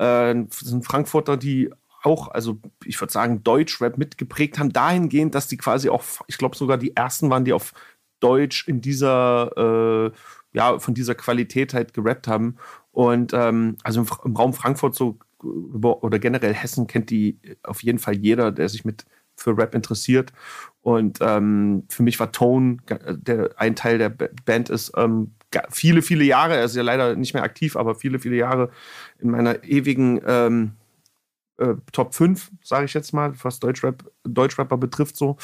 Äh, sind Frankfurter, die auch, also ich würde sagen, Deutschrap mitgeprägt haben, dahingehend, dass die quasi auch, ich glaube sogar die ersten waren, die auf Deutsch in dieser, äh, ja, von dieser Qualität halt gerappt haben. Und ähm, also im, im Raum Frankfurt so oder generell Hessen kennt die auf jeden Fall jeder, der sich mit für Rap interessiert. Und ähm, für mich war Tone, ga- der ein Teil der Ba- Band ist, ähm, viele, viele Jahre, er ist ja leider nicht mehr aktiv, aber viele, viele Jahre in meiner ewigen ähm, äh, Top 5, sage ich jetzt mal, was Deutschrap, Deutschrapper betrifft so.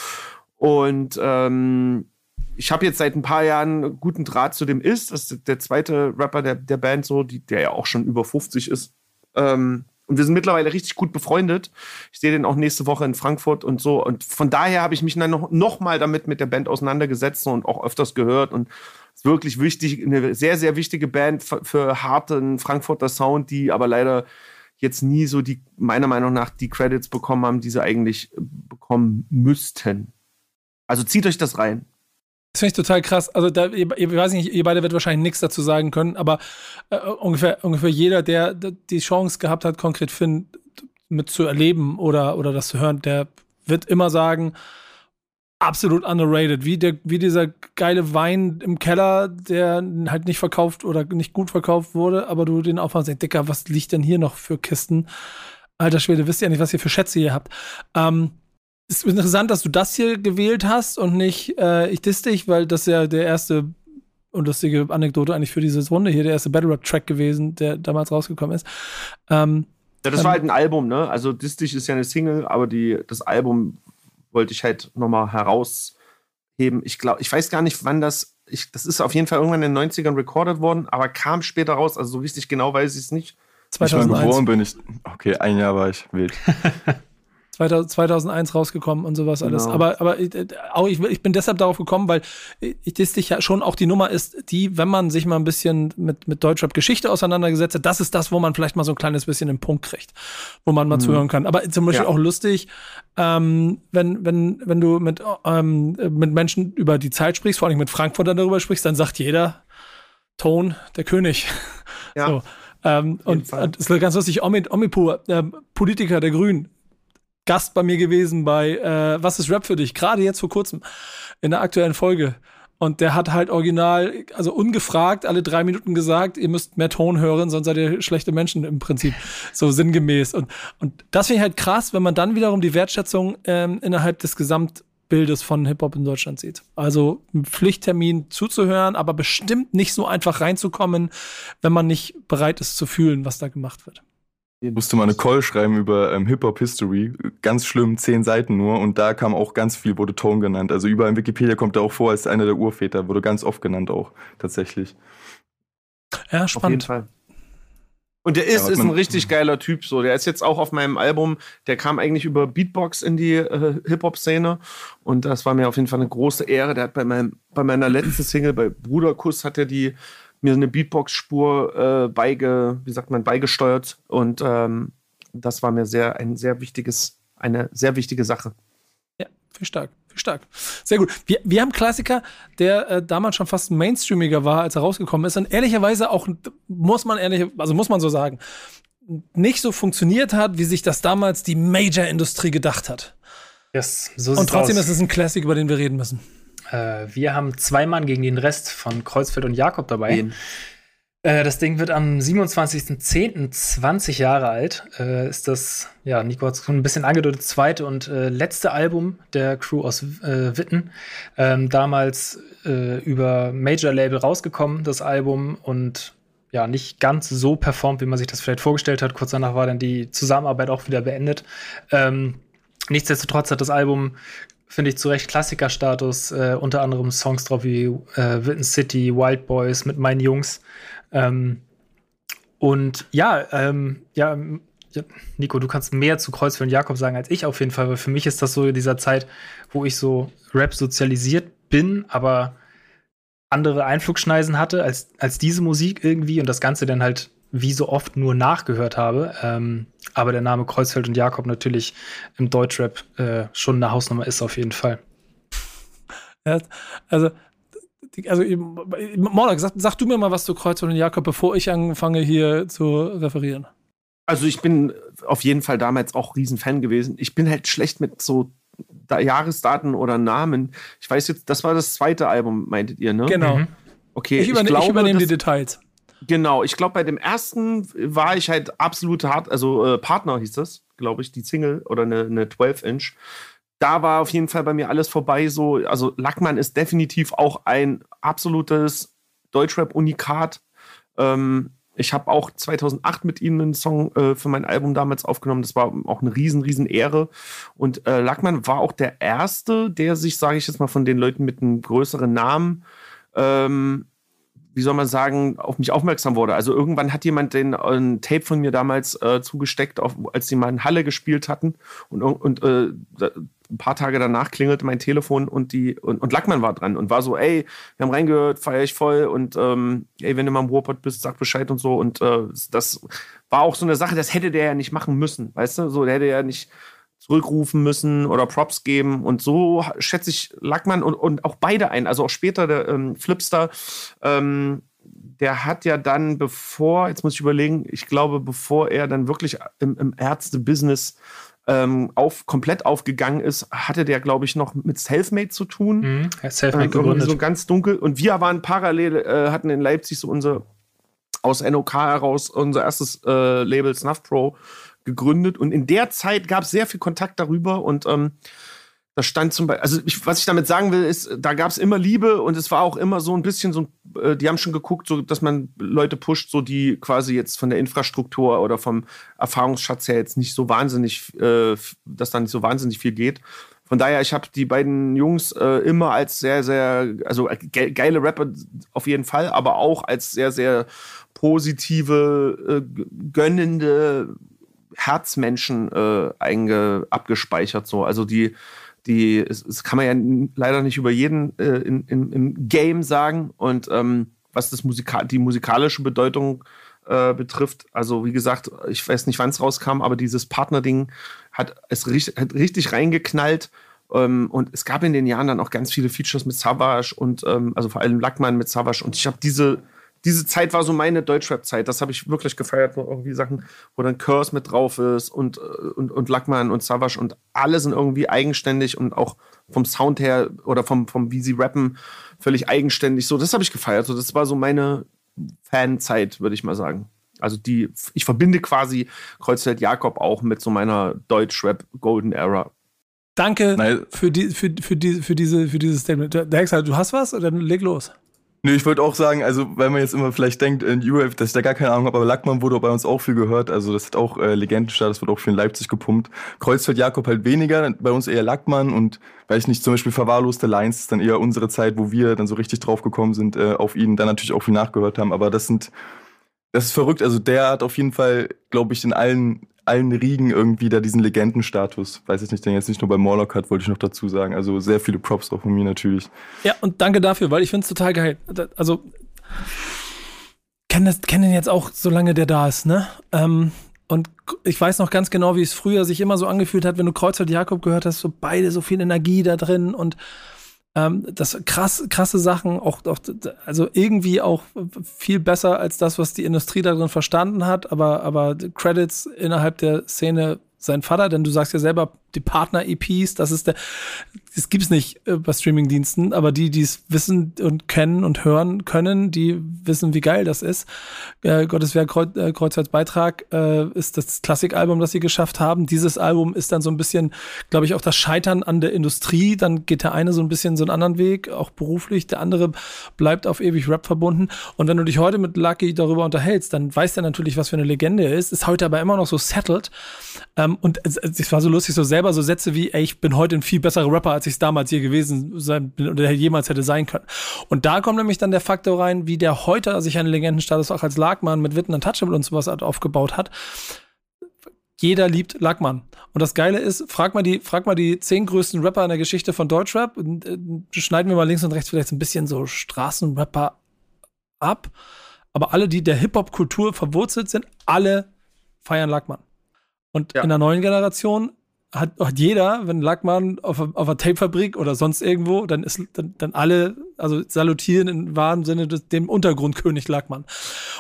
Und ähm, ich habe jetzt seit ein paar Jahren guten Draht zu dem Ist. Das ist der zweite Rapper der, der Band, so, die, der ja auch schon über 50 ist. Ähm, und wir sind mittlerweile richtig gut befreundet. Ich sehe den auch nächste Woche in Frankfurt und so. Und von daher habe ich mich dann noch, noch mal damit mit der Band auseinandergesetzt und auch öfters gehört. Und es ist wirklich wichtig, eine sehr, sehr wichtige Band für, für harten Frankfurter Sound, die aber leider jetzt nie so die, meiner Meinung nach, die Credits bekommen haben, die sie eigentlich äh, bekommen müssten. Also zieht euch das rein. Das finde ich total krass. Also, da, ihr, weiß nicht, ihr beide werdet wahrscheinlich nichts dazu sagen können, aber äh, ungefähr, ungefähr jeder, der die Chance gehabt hat, konkret Finn mit zu erleben oder, oder das zu hören, der wird immer sagen, absolut underrated. Wie, der, wie dieser geile Wein im Keller, der halt nicht verkauft oder nicht gut verkauft wurde, aber du den aufmachst, denkst, Dicker, was liegt denn hier noch für Kisten? Alter Schwede, wisst ihr ja nicht, was ihr für Schätze hier habt. Ähm, ist interessant, dass du das hier gewählt hast und nicht äh, ich diss dich, weil das ja der erste und lustige Anekdote eigentlich für diese Runde hier, der erste Battle Rap Track gewesen, der damals rausgekommen ist. Ähm, Ja, das Ähm, war halt ein Album, ne? Also Distig ist ja eine Single, aber die, das Album wollte ich halt nochmal herausheben. Ich glaube, ich weiß gar nicht, wann das. Ich, das ist auf jeden Fall irgendwann in den 90ern recorded worden, aber kam später raus. Also so richtig genau weiß ich es nicht. Ich mal 2001. geboren bin ich. Okay, ein Jahr war ich wild. 2001 rausgekommen und sowas alles. Genau. Aber, aber äh, auch ich, ich bin deshalb darauf gekommen, weil ich das dich ja schon auch die Nummer ist, die, wenn man sich mal ein bisschen mit, mit Deutschrap-Geschichte auseinandergesetzt hat, das ist das, wo man vielleicht mal so ein kleines bisschen den Punkt kriegt, wo man mal mhm. zuhören kann. Aber zum Beispiel ja. auch lustig, ähm, wenn, wenn, wenn du mit, ähm, mit Menschen über die Zeit sprichst, vor allem mit Frankfurter darüber sprichst, dann sagt jeder, Ton, der König. Ja. So. Ähm, und, und ist ganz lustig, Omi, Omipur, äh, Politiker der Grünen, Gast bei mir gewesen bei äh, Was ist Rap für dich? Gerade jetzt vor kurzem in der aktuellen Folge. Und der hat halt original, also ungefragt, alle drei Minuten gesagt, ihr müsst mehr Ton hören, sonst seid ihr schlechte Menschen im Prinzip. So sinngemäß. Und, und das finde ich halt krass, wenn man dann wiederum die Wertschätzung ähm, innerhalb des Gesamtbildes von Hip-Hop in Deutschland sieht. Also Pflichttermin zuzuhören, aber bestimmt nicht so einfach reinzukommen, wenn man nicht bereit ist zu fühlen, was da gemacht wird. Musste mal eine Call schreiben über ähm, Hip-Hop-History. Ganz schlimm, zehn Seiten nur. Und da kam auch ganz viel, wurde Tone genannt. Also überall in Wikipedia kommt er auch vor als einer der Urväter. Wurde ganz oft genannt auch, tatsächlich. Ja, spannend. Auf jeden Fall. Und der ist, ja, ist ein richtig geiler Typ. So, der ist jetzt auch auf meinem Album. Der kam eigentlich über Beatbox in die äh, Hip-Hop-Szene. Und das war mir auf jeden Fall eine große Ehre. Der hat bei, meinem, bei meiner letzten Single, bei Bruderkuss, hat er die mir eine Beatbox-Spur äh, beige, wie sagt man, beigesteuert. Und ähm, das war mir sehr ein sehr wichtiges, eine sehr wichtige Sache. Ja, viel stark. Viel stark. Sehr gut. Wir, wir haben Klassiker, der äh, damals schon fast mainstreamiger war, als er rausgekommen ist. Und ehrlicherweise auch, muss man ehrlich, also muss man so sagen, nicht so funktioniert hat, wie sich das damals die Major-Industrie gedacht hat. Yes, so Und trotzdem aus. ist es ein Classic, über den wir reden müssen. Äh, wir haben zwei Mann gegen den Rest von Kreuzfeld und Jakob dabei. Äh, das Ding wird am 27.10. 20 Jahre alt. Äh, ist das, ja, Nico hat es schon ein bisschen angedeutet, zweite und äh, letzte Album der Crew aus äh, Witten. Ähm, damals äh, über Major-Label rausgekommen, das Album, und ja, nicht ganz so performt, wie man sich das vielleicht vorgestellt hat. Kurz danach war dann die Zusammenarbeit auch wieder beendet. Ähm, nichtsdestotrotz hat das Album finde ich zu Recht Klassikerstatus. Äh, unter anderem Songs drauf wie äh, Witten City, Wild Boys mit meinen Jungs. Ähm, und ja, ähm, ja, Nico, du kannst mehr zu Kreuzfeld und Jakob sagen als ich auf jeden Fall, weil für mich ist das so in dieser Zeit, wo ich so Rap sozialisiert bin, aber andere Einflugschneisen hatte als, als diese Musik irgendwie und das Ganze dann halt wie so oft nur nachgehört habe. Ähm, aber der Name Kreuzfeld und Jakob natürlich im Deutschrap äh, schon eine Hausnummer ist auf jeden Fall. Ja, also, also Mordak, sag, sag, du mir mal was zu Kreuzfeld und Jakob, bevor ich anfange hier zu referieren. Also ich bin auf jeden Fall damals auch Riesenfan gewesen. Ich bin halt schlecht mit so Jahresdaten oder Namen. Ich weiß jetzt, das war das zweite Album, meintet ihr, ne? Genau. Mhm. Okay, ich, überne ich, glaube, ich übernehme die Details. Genau, ich glaube, bei dem ersten war ich halt absolut hart, also äh, Partner hieß das, glaube ich, die Single oder eine, eine 12-Inch. Da war auf jeden Fall bei mir alles vorbei. So, also Lackmann ist definitiv auch ein absolutes Deutschrap-Unikat. Ähm, ich habe auch 2008 mit ihnen einen Song äh, für mein Album damals aufgenommen. Das war auch eine riesen, riesen Ehre. Und äh, Lackmann war auch der Erste, der sich, sage ich jetzt mal, von den Leuten mit einem größeren Namen ähm, wie soll man sagen, auf mich aufmerksam wurde. Also irgendwann hat jemand den ein Tape von mir damals äh, zugesteckt, auf, als sie mal in Halle gespielt hatten. Und, und äh, ein paar Tage danach klingelte mein Telefon und die und, und Lackmann war dran und war so, ey, wir haben reingehört, feier ich voll und ähm, ey, wenn du mal im Ruhrpott bist, sag Bescheid und so. Und äh, das war auch so eine Sache, das hätte der ja nicht machen müssen, weißt du? So, der hätte ja nicht zurückrufen müssen oder Props geben. Und so schätze ich Lackmann und, und auch beide ein. Also auch später der ähm, Flipster, ähm, der hat ja dann, bevor, jetzt muss ich überlegen, ich glaube, bevor er dann wirklich im, im Ärzte-Business ähm, auf, komplett aufgegangen ist, hatte der, glaube ich, noch mit Selfmade zu tun. Mhm, Selfmade äh, gegründet. So ganz dunkel. Und wir waren parallel, äh, hatten in Leipzig so unser, aus NOK heraus, unser erstes äh, Label Snuff Pro gegründet und in der Zeit gab es sehr viel Kontakt darüber und ähm, da stand zum Beispiel, also ich, was ich damit sagen will, ist, da gab es immer Liebe und es war auch immer so ein bisschen so, äh, die haben schon geguckt, so dass man Leute pusht, so die quasi jetzt von der Infrastruktur oder vom Erfahrungsschatz her jetzt nicht so wahnsinnig, äh, dass da nicht so wahnsinnig viel geht. Von daher, ich habe die beiden Jungs äh, immer als sehr, sehr, also ge geile Rapper auf jeden Fall, aber auch als sehr, sehr positive, äh, gönnende Herzmenschen äh, einge, abgespeichert. So. Also die, die, es kann man ja leider nicht über jeden äh, in, in, im Game sagen. Und ähm, was das Musika die musikalische Bedeutung äh, betrifft, also wie gesagt, ich weiß nicht, wann es rauskam, aber dieses Partnerding hat es richtig, hat richtig reingeknallt. Ähm, und es gab in den Jahren dann auch ganz viele Features mit Savage und ähm, also vor allem Lackmann mit Savage. Und ich habe diese diese Zeit war so meine Deutschrap-Zeit. Das habe ich wirklich gefeiert, wo irgendwie Sachen, wo dann Curse mit drauf ist und, äh, und, und Lackmann und Savage und alle sind irgendwie eigenständig und auch vom Sound her oder vom, vom wie sie rappen, völlig eigenständig. So, das habe ich gefeiert. So, das war so meine Fanzeit, würde ich mal sagen. Also die, ich verbinde quasi Kreuzfeld Jakob auch mit so meiner Deutschrap Golden Era. Danke für, die, für, für, die, für, diese, für dieses Statement. Der Hexer, du hast was? Dann leg los. Nee, ich wollte auch sagen, also weil man jetzt immer vielleicht denkt, in Europe, dass ich da gar keine Ahnung habe, aber Lackmann wurde bei uns auch viel gehört. Also das hat auch äh, Legendenstatus, wird auch viel in Leipzig gepumpt. Kreuzfeld Jakob halt weniger, bei uns eher Lackmann und weil ich nicht zum Beispiel verwahrloste Lines ist dann eher unsere Zeit, wo wir dann so richtig drauf gekommen sind, äh, auf ihn, dann natürlich auch viel nachgehört haben. Aber das sind, das ist verrückt. Also der hat auf jeden Fall, glaube ich, in allen allen Riegen irgendwie da diesen Legendenstatus. Weiß ich nicht, denn jetzt nicht nur bei Morlock hat, wollte ich noch dazu sagen. Also sehr viele Props auch von mir natürlich. Ja, und danke dafür, weil ich finde es total geil. Also, kenne kenn den jetzt auch, solange der da ist, ne? Ähm, und ich weiß noch ganz genau, wie es früher sich immer so angefühlt hat, wenn du Kreuzfeld Jakob gehört hast, so beide so viel Energie da drin und ähm, das krass, krasse Sachen, auch, auch, also irgendwie auch viel besser als das, was die Industrie darin verstanden hat, aber, aber Credits innerhalb der Szene sein Vater, denn du sagst ja selber, die Partner-EPs, das ist der, das gibt's nicht äh, bei Streamingdiensten, aber die, die es wissen und kennen und hören können, die wissen, wie geil das ist. Äh, Gottes Werk Kreuz, äh, Kreuzfahrtsbeitrag äh, ist das Klassikalbum, das sie geschafft haben. Dieses Album ist dann so ein bisschen, glaube ich, auch das Scheitern an der Industrie. Dann geht der eine so ein bisschen so einen anderen Weg, auch beruflich. Der andere bleibt auf ewig Rap verbunden. Und wenn du dich heute mit Lucky darüber unterhältst, dann weiß er natürlich, was für eine Legende er ist. Ist heute aber immer noch so settled. Ähm, und es, es war so lustig, so selber so Sätze wie, ey, ich bin heute ein viel besserer Rapper, als ich es damals hier gewesen sein oder jemals hätte sein können. Und da kommt nämlich dann der Faktor rein, wie der heute sich einen Legendenstatus auch als Lagmann mit Witten Untouchable und sowas aufgebaut hat. Jeder liebt Lackmann. Und das Geile ist, frag mal die, frag mal die zehn größten Rapper in der Geschichte von Deutschrap. Äh, schneiden wir mal links und rechts vielleicht ein bisschen so Straßenrapper ab. Aber alle, die der Hip-Hop-Kultur verwurzelt sind, alle feiern Lackmann. Und ja. in der neuen Generation hat, hat jeder, wenn Lackmann auf, auf einer Tapefabrik oder sonst irgendwo, dann ist dann, dann alle, also salutieren im wahren Sinne des, dem Untergrundkönig Lackmann.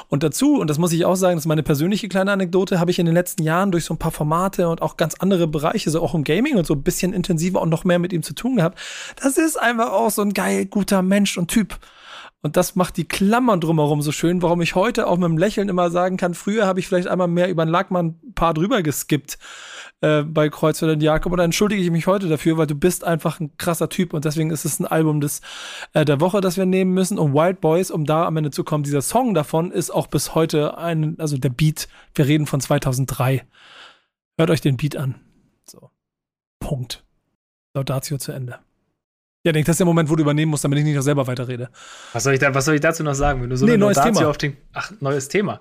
Und dazu, und das muss ich auch sagen, das ist meine persönliche kleine Anekdote, habe ich in den letzten Jahren durch so ein paar Formate und auch ganz andere Bereiche, so auch im Gaming und so ein bisschen intensiver und noch mehr mit ihm zu tun gehabt. Das ist einfach auch so ein geil, guter Mensch und Typ. Und das macht die Klammern drumherum so schön, warum ich heute auch mit dem Lächeln immer sagen kann, früher habe ich vielleicht einmal mehr über einen Lackmann ein paar drüber geskippt äh, bei Kreuzfeld und Jakob. Und dann entschuldige ich mich heute dafür, weil du bist einfach ein krasser Typ und deswegen ist es ein Album des, äh, der Woche, das wir nehmen müssen. Und Wild Boys, um da am Ende zu kommen, dieser Song davon ist auch bis heute ein, also der Beat, wir reden von 2003. Hört euch den Beat an. So. Punkt. Laudatio zu Ende. Ja, denk, das ist der Moment, wo du übernehmen musst, damit ich nicht noch selber weiterrede. Was soll ich, da, was soll ich dazu noch sagen? Wenn du so nee, neues Thema. auf den. Ach, neues Thema.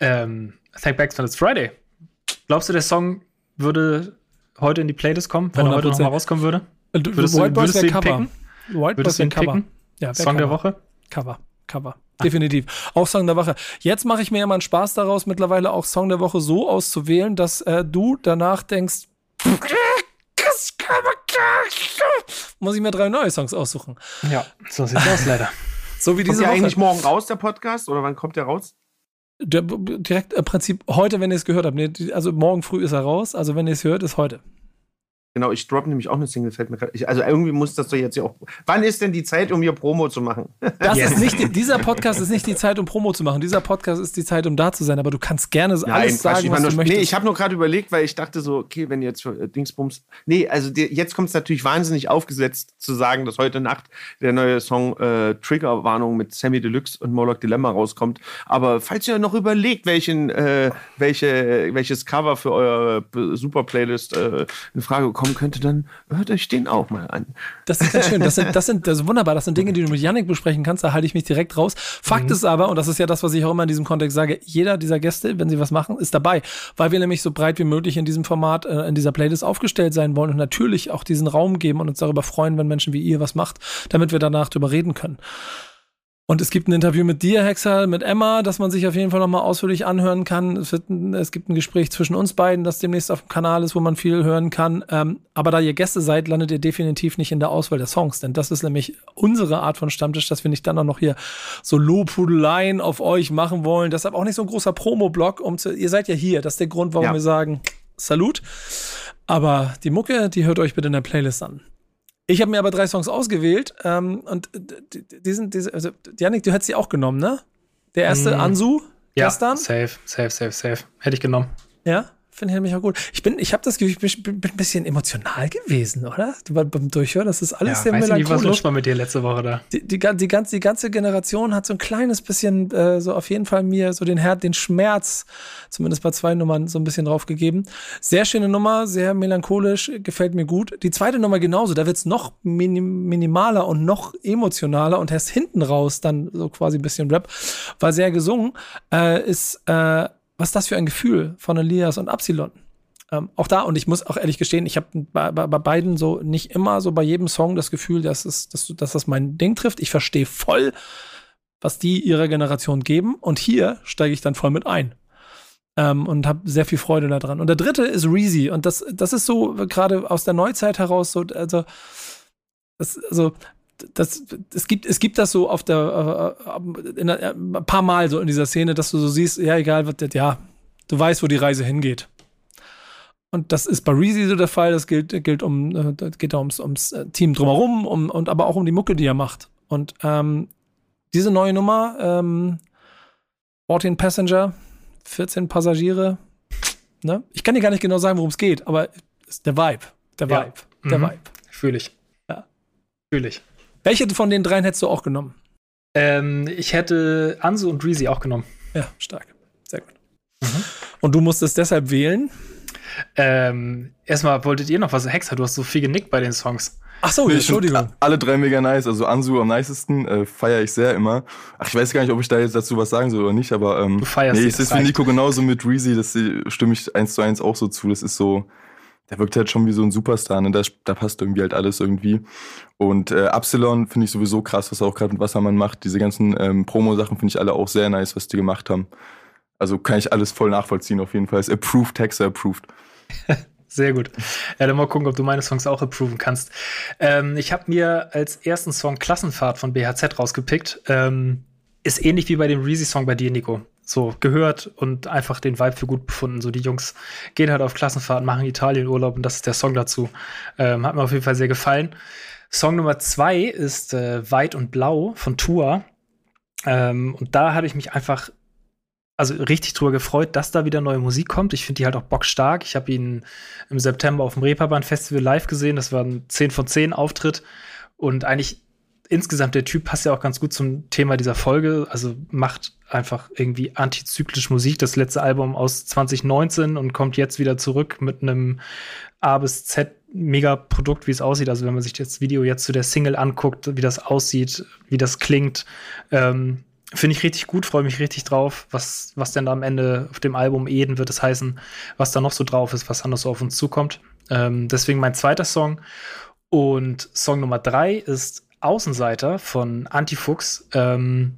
Ähm, Thank Back It's Friday. Glaubst du, der Song würde heute in die Playlist kommen, wenn 100%. er heute nochmal rauskommen würde? Äh, du, würdest White du, würdest du ihn Cover. picken? White würdest du ihn Cover. picken? Ja, Song Cover. der Woche? Cover. Cover. Ah. Definitiv. Auch Song der Woche. Jetzt mache ich mir immer einen Spaß daraus, mittlerweile auch Song der Woche so auszuwählen, dass äh, du danach denkst, muss ich mir drei neue Songs aussuchen. Ja, so sieht's aus, leider. So wie diese kommt der eigentlich morgen raus, der Podcast? Oder wann kommt der raus? Der, direkt im Prinzip heute, wenn ihr es gehört habt. Also morgen früh ist er raus. Also wenn ihr es hört, ist heute. Genau, ich droppe nämlich auch eine Single, fällt mir gerade. Also irgendwie muss das doch jetzt ja auch. Wann ist denn die Zeit, um hier Promo zu machen? Das yes. ist nicht, dieser Podcast ist nicht die Zeit, um Promo zu machen. Dieser Podcast ist die Zeit, um da zu sein. Aber du kannst gerne Nein, alles sagen, was nur, du möchtest. Nee, ich habe nur gerade überlegt, weil ich dachte so, okay, wenn jetzt äh, Dingsbums. Nee, also die, jetzt kommt es natürlich wahnsinnig aufgesetzt zu sagen, dass heute Nacht der neue Song äh, Triggerwarnung mit Sammy Deluxe und Moloch Dilemma rauskommt. Aber falls ihr noch überlegt, welchen, äh, welche, welches Cover für eure Super Playlist äh, in Frage kommt, bekommen könnte, dann hört euch den auch mal an. Das ist ganz schön. Das sind, das sind, das ist wunderbar. Das sind Dinge, die du mit Yannick besprechen kannst. Da halte ich mich direkt raus. Fakt mhm. ist aber, und das ist ja das, was ich auch immer in diesem Kontext sage, jeder dieser Gäste, wenn sie was machen, ist dabei. Weil wir nämlich so breit wie möglich in diesem Format, äh, in dieser Playlist aufgestellt sein wollen und natürlich auch diesen Raum geben und uns darüber freuen, wenn Menschen wie ihr was macht, damit wir danach drüber reden können. Und es gibt ein Interview mit dir, Hexer, mit Emma, das man sich auf jeden Fall nochmal ausführlich anhören kann. Es, wird, es gibt ein Gespräch zwischen uns beiden, das demnächst auf dem Kanal ist, wo man viel hören kann. Ähm, aber da ihr Gäste seid, landet ihr definitiv nicht in der Auswahl der Songs, denn das ist nämlich unsere Art von Stammtisch, dass wir nicht dann auch noch hier so Lobhudeleien auf euch machen wollen. Deshalb auch nicht so ein großer Promo-Block. Um zu, ihr seid ja hier, das ist der Grund, warum ja. wir sagen Salut. Aber die Mucke, die hört euch bitte in der Playlist an. Ich habe mir aber drei Songs ausgewählt ähm, und die, die sind, diese, also Janik, du hättest sie auch genommen, ne? Der erste, mm. Ansu, ja, gestern. Safe, safe, safe, safe. Hätte ich genommen. Ja? Finde ich nämlich auch gut. Ich bin, ich habe das Gefühl, ich bin, bin, ein bisschen emotional gewesen, oder? Beim Durchhören, das ist alles ja, sehr weiß melancholisch. Nicht, was los war mit dir letzte Woche da? Die, die, die, ganze, die ganze Generation hat so ein kleines bisschen, äh, so auf jeden Fall mir so den Herd, den Schmerz, zumindest bei zwei Nummern, so ein bisschen drauf gegeben. Sehr schöne Nummer, sehr melancholisch, gefällt mir gut. Die zweite Nummer genauso, da wird's noch minim, minimaler und noch emotionaler und erst hinten raus dann so quasi ein bisschen Rap. War sehr gesungen, äh, ist äh, was das für ein Gefühl von Elias und Absilon? Ähm, auch da, und ich muss auch ehrlich gestehen, ich habe bei, bei, bei, beiden so nicht immer so bei jedem Song das Gefühl, dass, es, dass, dass das mein Ding trifft. Ich verstehe voll, was die ihrer Generation geben. Und hier steige ich dann voll mit ein. Ähm, und habe sehr viel Freude daran. Und der dritte ist Reezy. Und das, das ist so gerade aus der Neuzeit heraus so, also, das, also das, es gibt, es gibt das so auf der, äh, in, ein paar Mal so in dieser Szene, dass du so siehst, ja, egal, was, ja, du weißt, wo die Reise hingeht. Und das ist bei Reezy so der Fall, das gilt, gilt um, äh, das geht da ums, ums äh, Team drumherum um, und aber auch um die Mucke, die er macht. Und ähm, diese neue Nummer, ähm, 14 Passenger, 14 Passagiere, ne? Ich kann dir gar nicht genau sagen, worum es geht, aber ist der Vibe, der Vibe, ja. der mhm. Vibe. Fühle ich. Ja. Fühle ich. Welche von den dreien hättest du auch genommen? Ähm, ich hätte Ansu und Reezy auch genommen. Ja, stark. Sehr gut. Mhm. Und du musstest deshalb wählen? Ähm, erstmal wolltet ihr noch was, Hexer, du hast so viel genickt bei den Songs. Ach so, Entschuldigung. Alle drei mega nice. Also Ansu am nicesten, äh, feiere ich sehr immer. Ach, ich weiß gar nicht, ob ich da jetzt dazu was sagen soll oder nicht, aber ähm, du feierst nee, es ist für Nico genauso mit Reezy, das stimme ich eins zu eins auch so zu. Das ist so, der wirkt halt schon wie so ein Superstar, ne? Da, da passt irgendwie halt alles irgendwie. Und äh, finde ich sowieso krass, was er auch gerade mit Wassermann macht. Diese ganzen ähm, Promo-Sachen finde ich alle auch sehr nice, was die gemacht haben. Also kann ich alles voll nachvollziehen auf jeden Fall. Ist approved, Texter approved. Sehr gut. Ja, dann mal gucken, ob du meine Songs auch approven kannst. Ähm, ich habe mir als ersten Song Klassenfahrt von BHZ rausgepickt. Ähm, ist ähnlich wie bei dem Reezy-Song bei dir, Nico so gehört und einfach den Vibe für gut befunden. So die Jungs gehen halt auf Klassenfahrt, machen Italienurlaub und das ist der Song dazu. Ähm, hat mir auf jeden Fall sehr gefallen. Song Nummer zwei ist äh, Weit und Blau von Tua. Ähm, und da habe ich mich einfach also richtig drüber gefreut, dass da wieder neue Musik kommt. Ich finde die halt auch bockstark. Ich habe ihn im September auf dem Reeperbahn Festival live gesehen. Das war ein 10 von 10 Auftritt. Und eigentlich insgesamt der Typ passt ja auch ganz gut zum Thema dieser Folge. Also macht einfach irgendwie antizyklisch Musik. Das letzte Album aus 2019 und kommt jetzt wieder zurück mit einem A bis Z Mega-Produkt, wie es aussieht. Also wenn man sich das Video jetzt zu der Single anguckt, wie das aussieht, wie das klingt, ähm, finde ich richtig gut, freue mich richtig drauf, was, was denn da am Ende auf dem Album Eden wird es heißen, was da noch so drauf ist, was anders so auf uns zukommt. Ähm, deswegen mein zweiter Song. Und Song Nummer drei ist Außenseiter von Antifuchs. Ähm,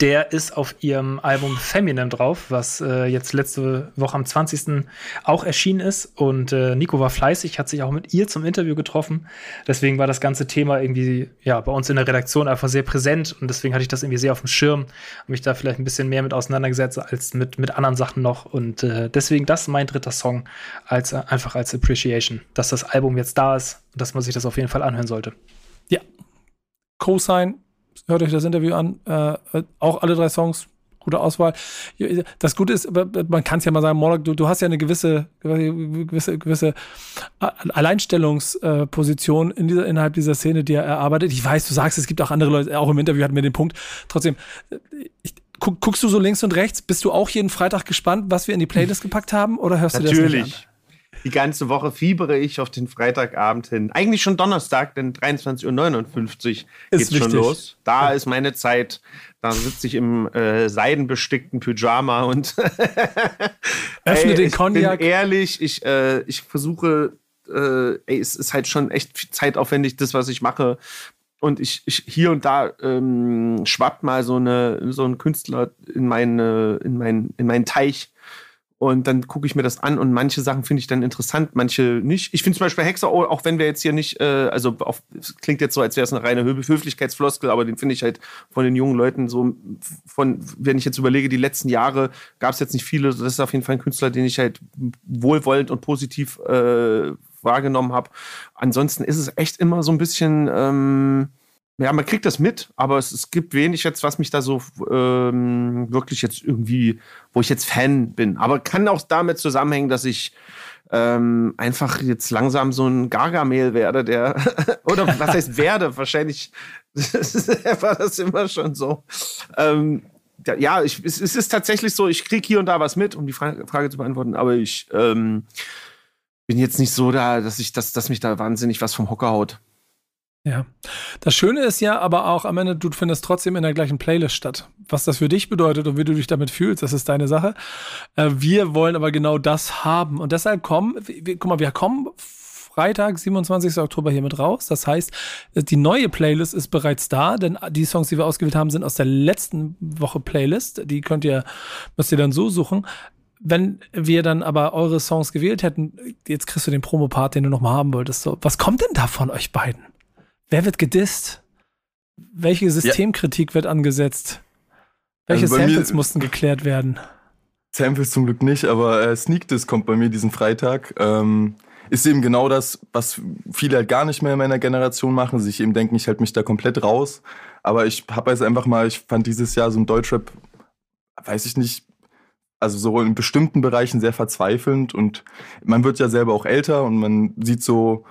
der ist auf ihrem Album Feminine drauf, was äh, jetzt letzte Woche am 20. auch erschienen ist. Und äh, Nico war fleißig, hat sich auch mit ihr zum Interview getroffen. Deswegen war das ganze Thema irgendwie ja bei uns in der Redaktion einfach sehr präsent. Und deswegen hatte ich das irgendwie sehr auf dem Schirm, habe mich da vielleicht ein bisschen mehr mit auseinandergesetzt als mit, mit anderen Sachen noch. Und äh, deswegen das mein dritter Song als äh, einfach als Appreciation, dass das Album jetzt da ist und dass man sich das auf jeden Fall anhören sollte. Ja. Co-Sign, hört euch das Interview an. Äh, auch alle drei Songs, gute Auswahl. Das Gute ist, man kann es ja mal sagen, Morlock, du, du hast ja eine gewisse, gewisse, gewisse Alleinstellungsposition in dieser, innerhalb dieser Szene, die er erarbeitet. Ich weiß, du sagst, es gibt auch andere Leute, auch im Interview hatten wir den Punkt. Trotzdem, ich, guck, guckst du so links und rechts? Bist du auch jeden Freitag gespannt, was wir in die Playlist gepackt haben? Oder hörst Natürlich. du das nicht an? Die ganze Woche fiebere ich auf den Freitagabend hin. Eigentlich schon Donnerstag, denn 23.59 Uhr geht's schon los. Da ist meine Zeit. Da sitze ich im äh, seidenbestickten Pyjama und öffne ey, den ich Cognac. Bin ehrlich, ich, äh, ich versuche, äh, ey, es ist halt schon echt zeitaufwendig, das, was ich mache. Und ich, ich hier und da ähm, schwappt mal so, eine, so ein Künstler in, meine, in, mein, in meinen Teich. Und dann gucke ich mir das an und manche Sachen finde ich dann interessant, manche nicht. Ich finde zum Beispiel Hexer, oh, auch wenn wir jetzt hier nicht, äh, also auf, klingt jetzt so, als wäre es eine reine Hö Höflichkeitsfloskel, aber den finde ich halt von den jungen Leuten so, von, wenn ich jetzt überlege, die letzten Jahre gab es jetzt nicht viele, das ist auf jeden Fall ein Künstler, den ich halt wohlwollend und positiv äh, wahrgenommen habe. Ansonsten ist es echt immer so ein bisschen, ähm, ja, man kriegt das mit, aber es, es gibt wenig jetzt, was mich da so ähm, wirklich jetzt irgendwie, wo ich jetzt Fan bin. Aber kann auch damit zusammenhängen, dass ich ähm, einfach jetzt langsam so ein Gargamel werde, der, oder was heißt werde, wahrscheinlich war das immer schon so. Ähm, ja, ich, es, es, ist tatsächlich so, ich kriege hier und da was mit, um die Frage, Frage zu beantworten, aber ich ähm, bin jetzt nicht so da, dass ich, dass, dass mich da wahnsinnig was vom Hocker haut. Ja. Das Schöne ist ja aber auch am Ende, du findest trotzdem in der gleichen Playlist statt. Was das für dich bedeutet und wie du dich damit fühlst, das ist deine Sache. Äh, wir wollen aber genau das haben. Und deshalb kommen, wir, guck mal, wir kommen Freitag, 27. Oktober hier mit raus. Das heißt, die neue Playlist ist bereits da, denn die Songs, die wir ausgewählt haben, sind aus der letzten Woche Playlist. Die könnt ihr, müsst ihr dann so suchen. Wenn wir dann aber eure Songs gewählt hätten, jetzt kriegst du den Promo-Part, den du noch mal haben wolltest. So, was kommt denn da von euch beiden? Wer wird gedisst? Welche Systemkritik ja. wird angesetzt? Welche also Samples mussten geklärt werden? Samples zum Glück nicht, aber äh, Sneak Diss kommt bei mir diesen Freitag. Ähm, ist eben genau das, was viele halt gar nicht mehr in meiner Generation machen. Sich eben denken, ich halte mich da komplett raus. Aber ich habe jetzt einfach mal, ich fand dieses Jahr so ein Deutschrap, weiß ich nicht, also so in bestimmten Bereichen sehr verzweifelnd und man wird ja selber auch älter und man sieht so,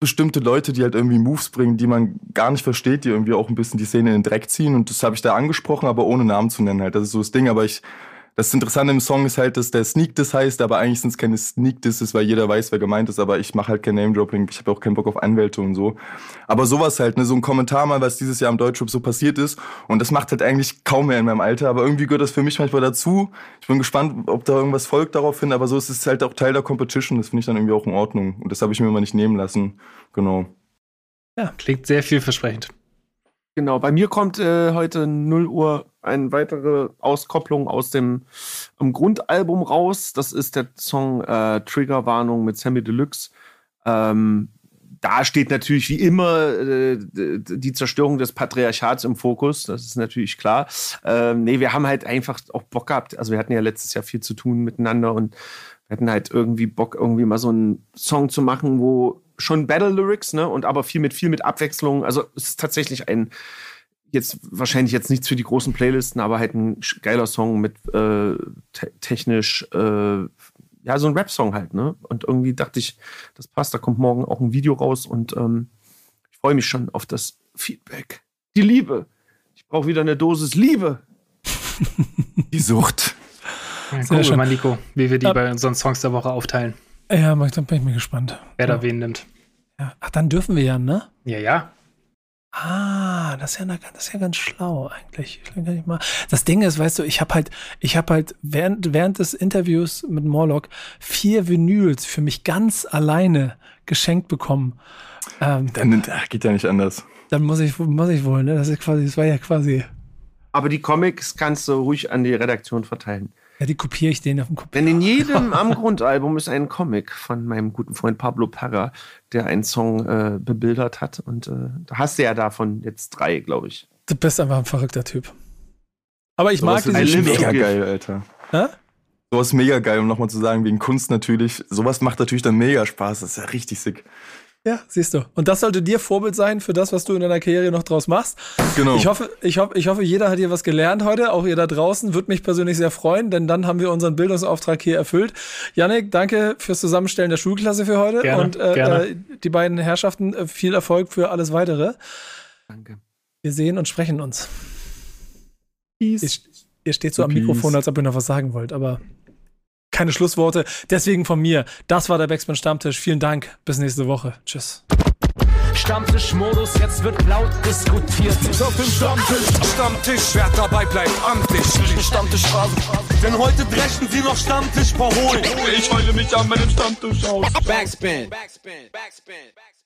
bestimmte Leute, die halt irgendwie Moves bringen, die man gar nicht versteht, die irgendwie auch ein bisschen die Szene in den Dreck ziehen. Und das habe ich da angesprochen, aber ohne Namen zu nennen halt. Das ist so das Ding. Aber ich, das Interessante im Song ist halt, dass der Sneak Diss heißt, aber eigentlich sind es keine Sneak Disses, weil jeder weiß, wer gemeint ist, aber ich mache halt kein Name Dropping, ich habe auch keinen Bock auf Anwälte und so. Aber sowas halt, ne, so ein Kommentar mal, was dieses Jahr im Deutschrap so passiert ist und das macht halt eigentlich kaum mehr in meinem Alter, aber irgendwie gehört das für mich manchmal dazu. Ich bin gespannt, ob da irgendwas folgt daraufhin, aber so ist es halt auch Teil der Competition, das finde ich dann irgendwie auch in Ordnung und das habe ich mir immer nicht nehmen lassen. Genau. Ja, klingt sehr vielversprechend. Genau, bei mir kommt äh, heute 0 Uhr eine weitere Auskopplung aus dem Grundalbum raus. Das ist der Song äh, Triggerwarnung mit Sammy Deluxe. Ähm, da steht natürlich wie immer äh, die Zerstörung des Patriarchats im Fokus. Das ist natürlich klar. Ähm, nee, wir haben halt einfach auch Bock gehabt. Also wir hatten ja letztes Jahr viel zu tun miteinander und wir hatten halt irgendwie Bock, irgendwie mal so einen Song zu machen, wo schon Battle Lyrics, ne, und aber viel mit viel mit Abwechslung. Also es ist tatsächlich ein jetzt wahrscheinlich jetzt nichts für die großen Playlisten, aber halt ein geiler Song mit äh, te technisch, äh, ja, so ein Rap-Song halt, ne? Und irgendwie dachte ich, das passt, da kommt morgen auch ein Video raus und ähm, ich freue mich schon auf das Feedback. Die Liebe. Ich brauche wieder eine Dosis Liebe. die Sucht. Ja, gucken wir mal, Nico, wie wir die ja. bei unseren Songs der Woche aufteilen. Ja, dann bin ich mir gespannt. Wer da wen nimmt. Ja. Ach, dann dürfen wir ja, ne? Ja, ja. Ah, das ist ja, das ist ja ganz schlau eigentlich. Das Ding ist, weißt du, ich habe halt, ich habe halt während, während des Interviews mit Morlock vier Vinyls für mich ganz alleine geschenkt bekommen. Ähm, dann ach, geht ja nicht anders. Dann muss ich, muss ich wohl, ne? Das ist quasi, das war ja quasi. Aber die Comics kannst du ruhig an die Redaktion verteilen. Ja, die kopiere ich denen auf dem Kopf. Denn in jedem am Grundalbum ist ein Comic von meinem guten Freund Pablo Parra, der einen Song äh, bebildert hat. Und äh, da hast du ja davon jetzt drei, glaube ich. Du bist einfach ein verrückter Typ. Aber ich so mag diese Schiff. Mega geil, Alter. Hä? Sowas ist mega geil, um nochmal zu sagen, wegen Kunst natürlich. Sowas macht natürlich dann mega Spaß. Das ist ja richtig sick. Ja, siehst du. Und das sollte dir Vorbild sein für das, was du in deiner Karriere noch draus machst. Genau. Ich hoffe, ich hoffe, ich hoffe, jeder hat hier was gelernt heute, auch ihr da draußen. Würde mich persönlich sehr freuen, denn dann haben wir unseren Bildungsauftrag hier erfüllt. Yannick, danke fürs Zusammenstellen der Schulklasse für heute. Gerne, und äh, gerne. Äh, die beiden Herrschaften, äh, viel Erfolg für alles weitere. Danke. Wir sehen und sprechen uns. Peace. Ihr, ihr steht so Peace. am Mikrofon, als ob ihr noch was sagen wollt, aber keine Schlussworte. Deswegen von mir. Das war der Backspin Stammtisch. Vielen Dank. Bis nächste Woche. Tschüss. Stammtischmodus, jetzt wird laut diskutiert. Auf dem Stammtisch, Stammtisch, wer dabei bleibt, amtlich. Stammtisch Phase. Denn heute dreschen sie noch Stammtisch verholen. Ich heule mich an meinem Stammtisch aus. Backspin. Backspin. Backspin. Backspin.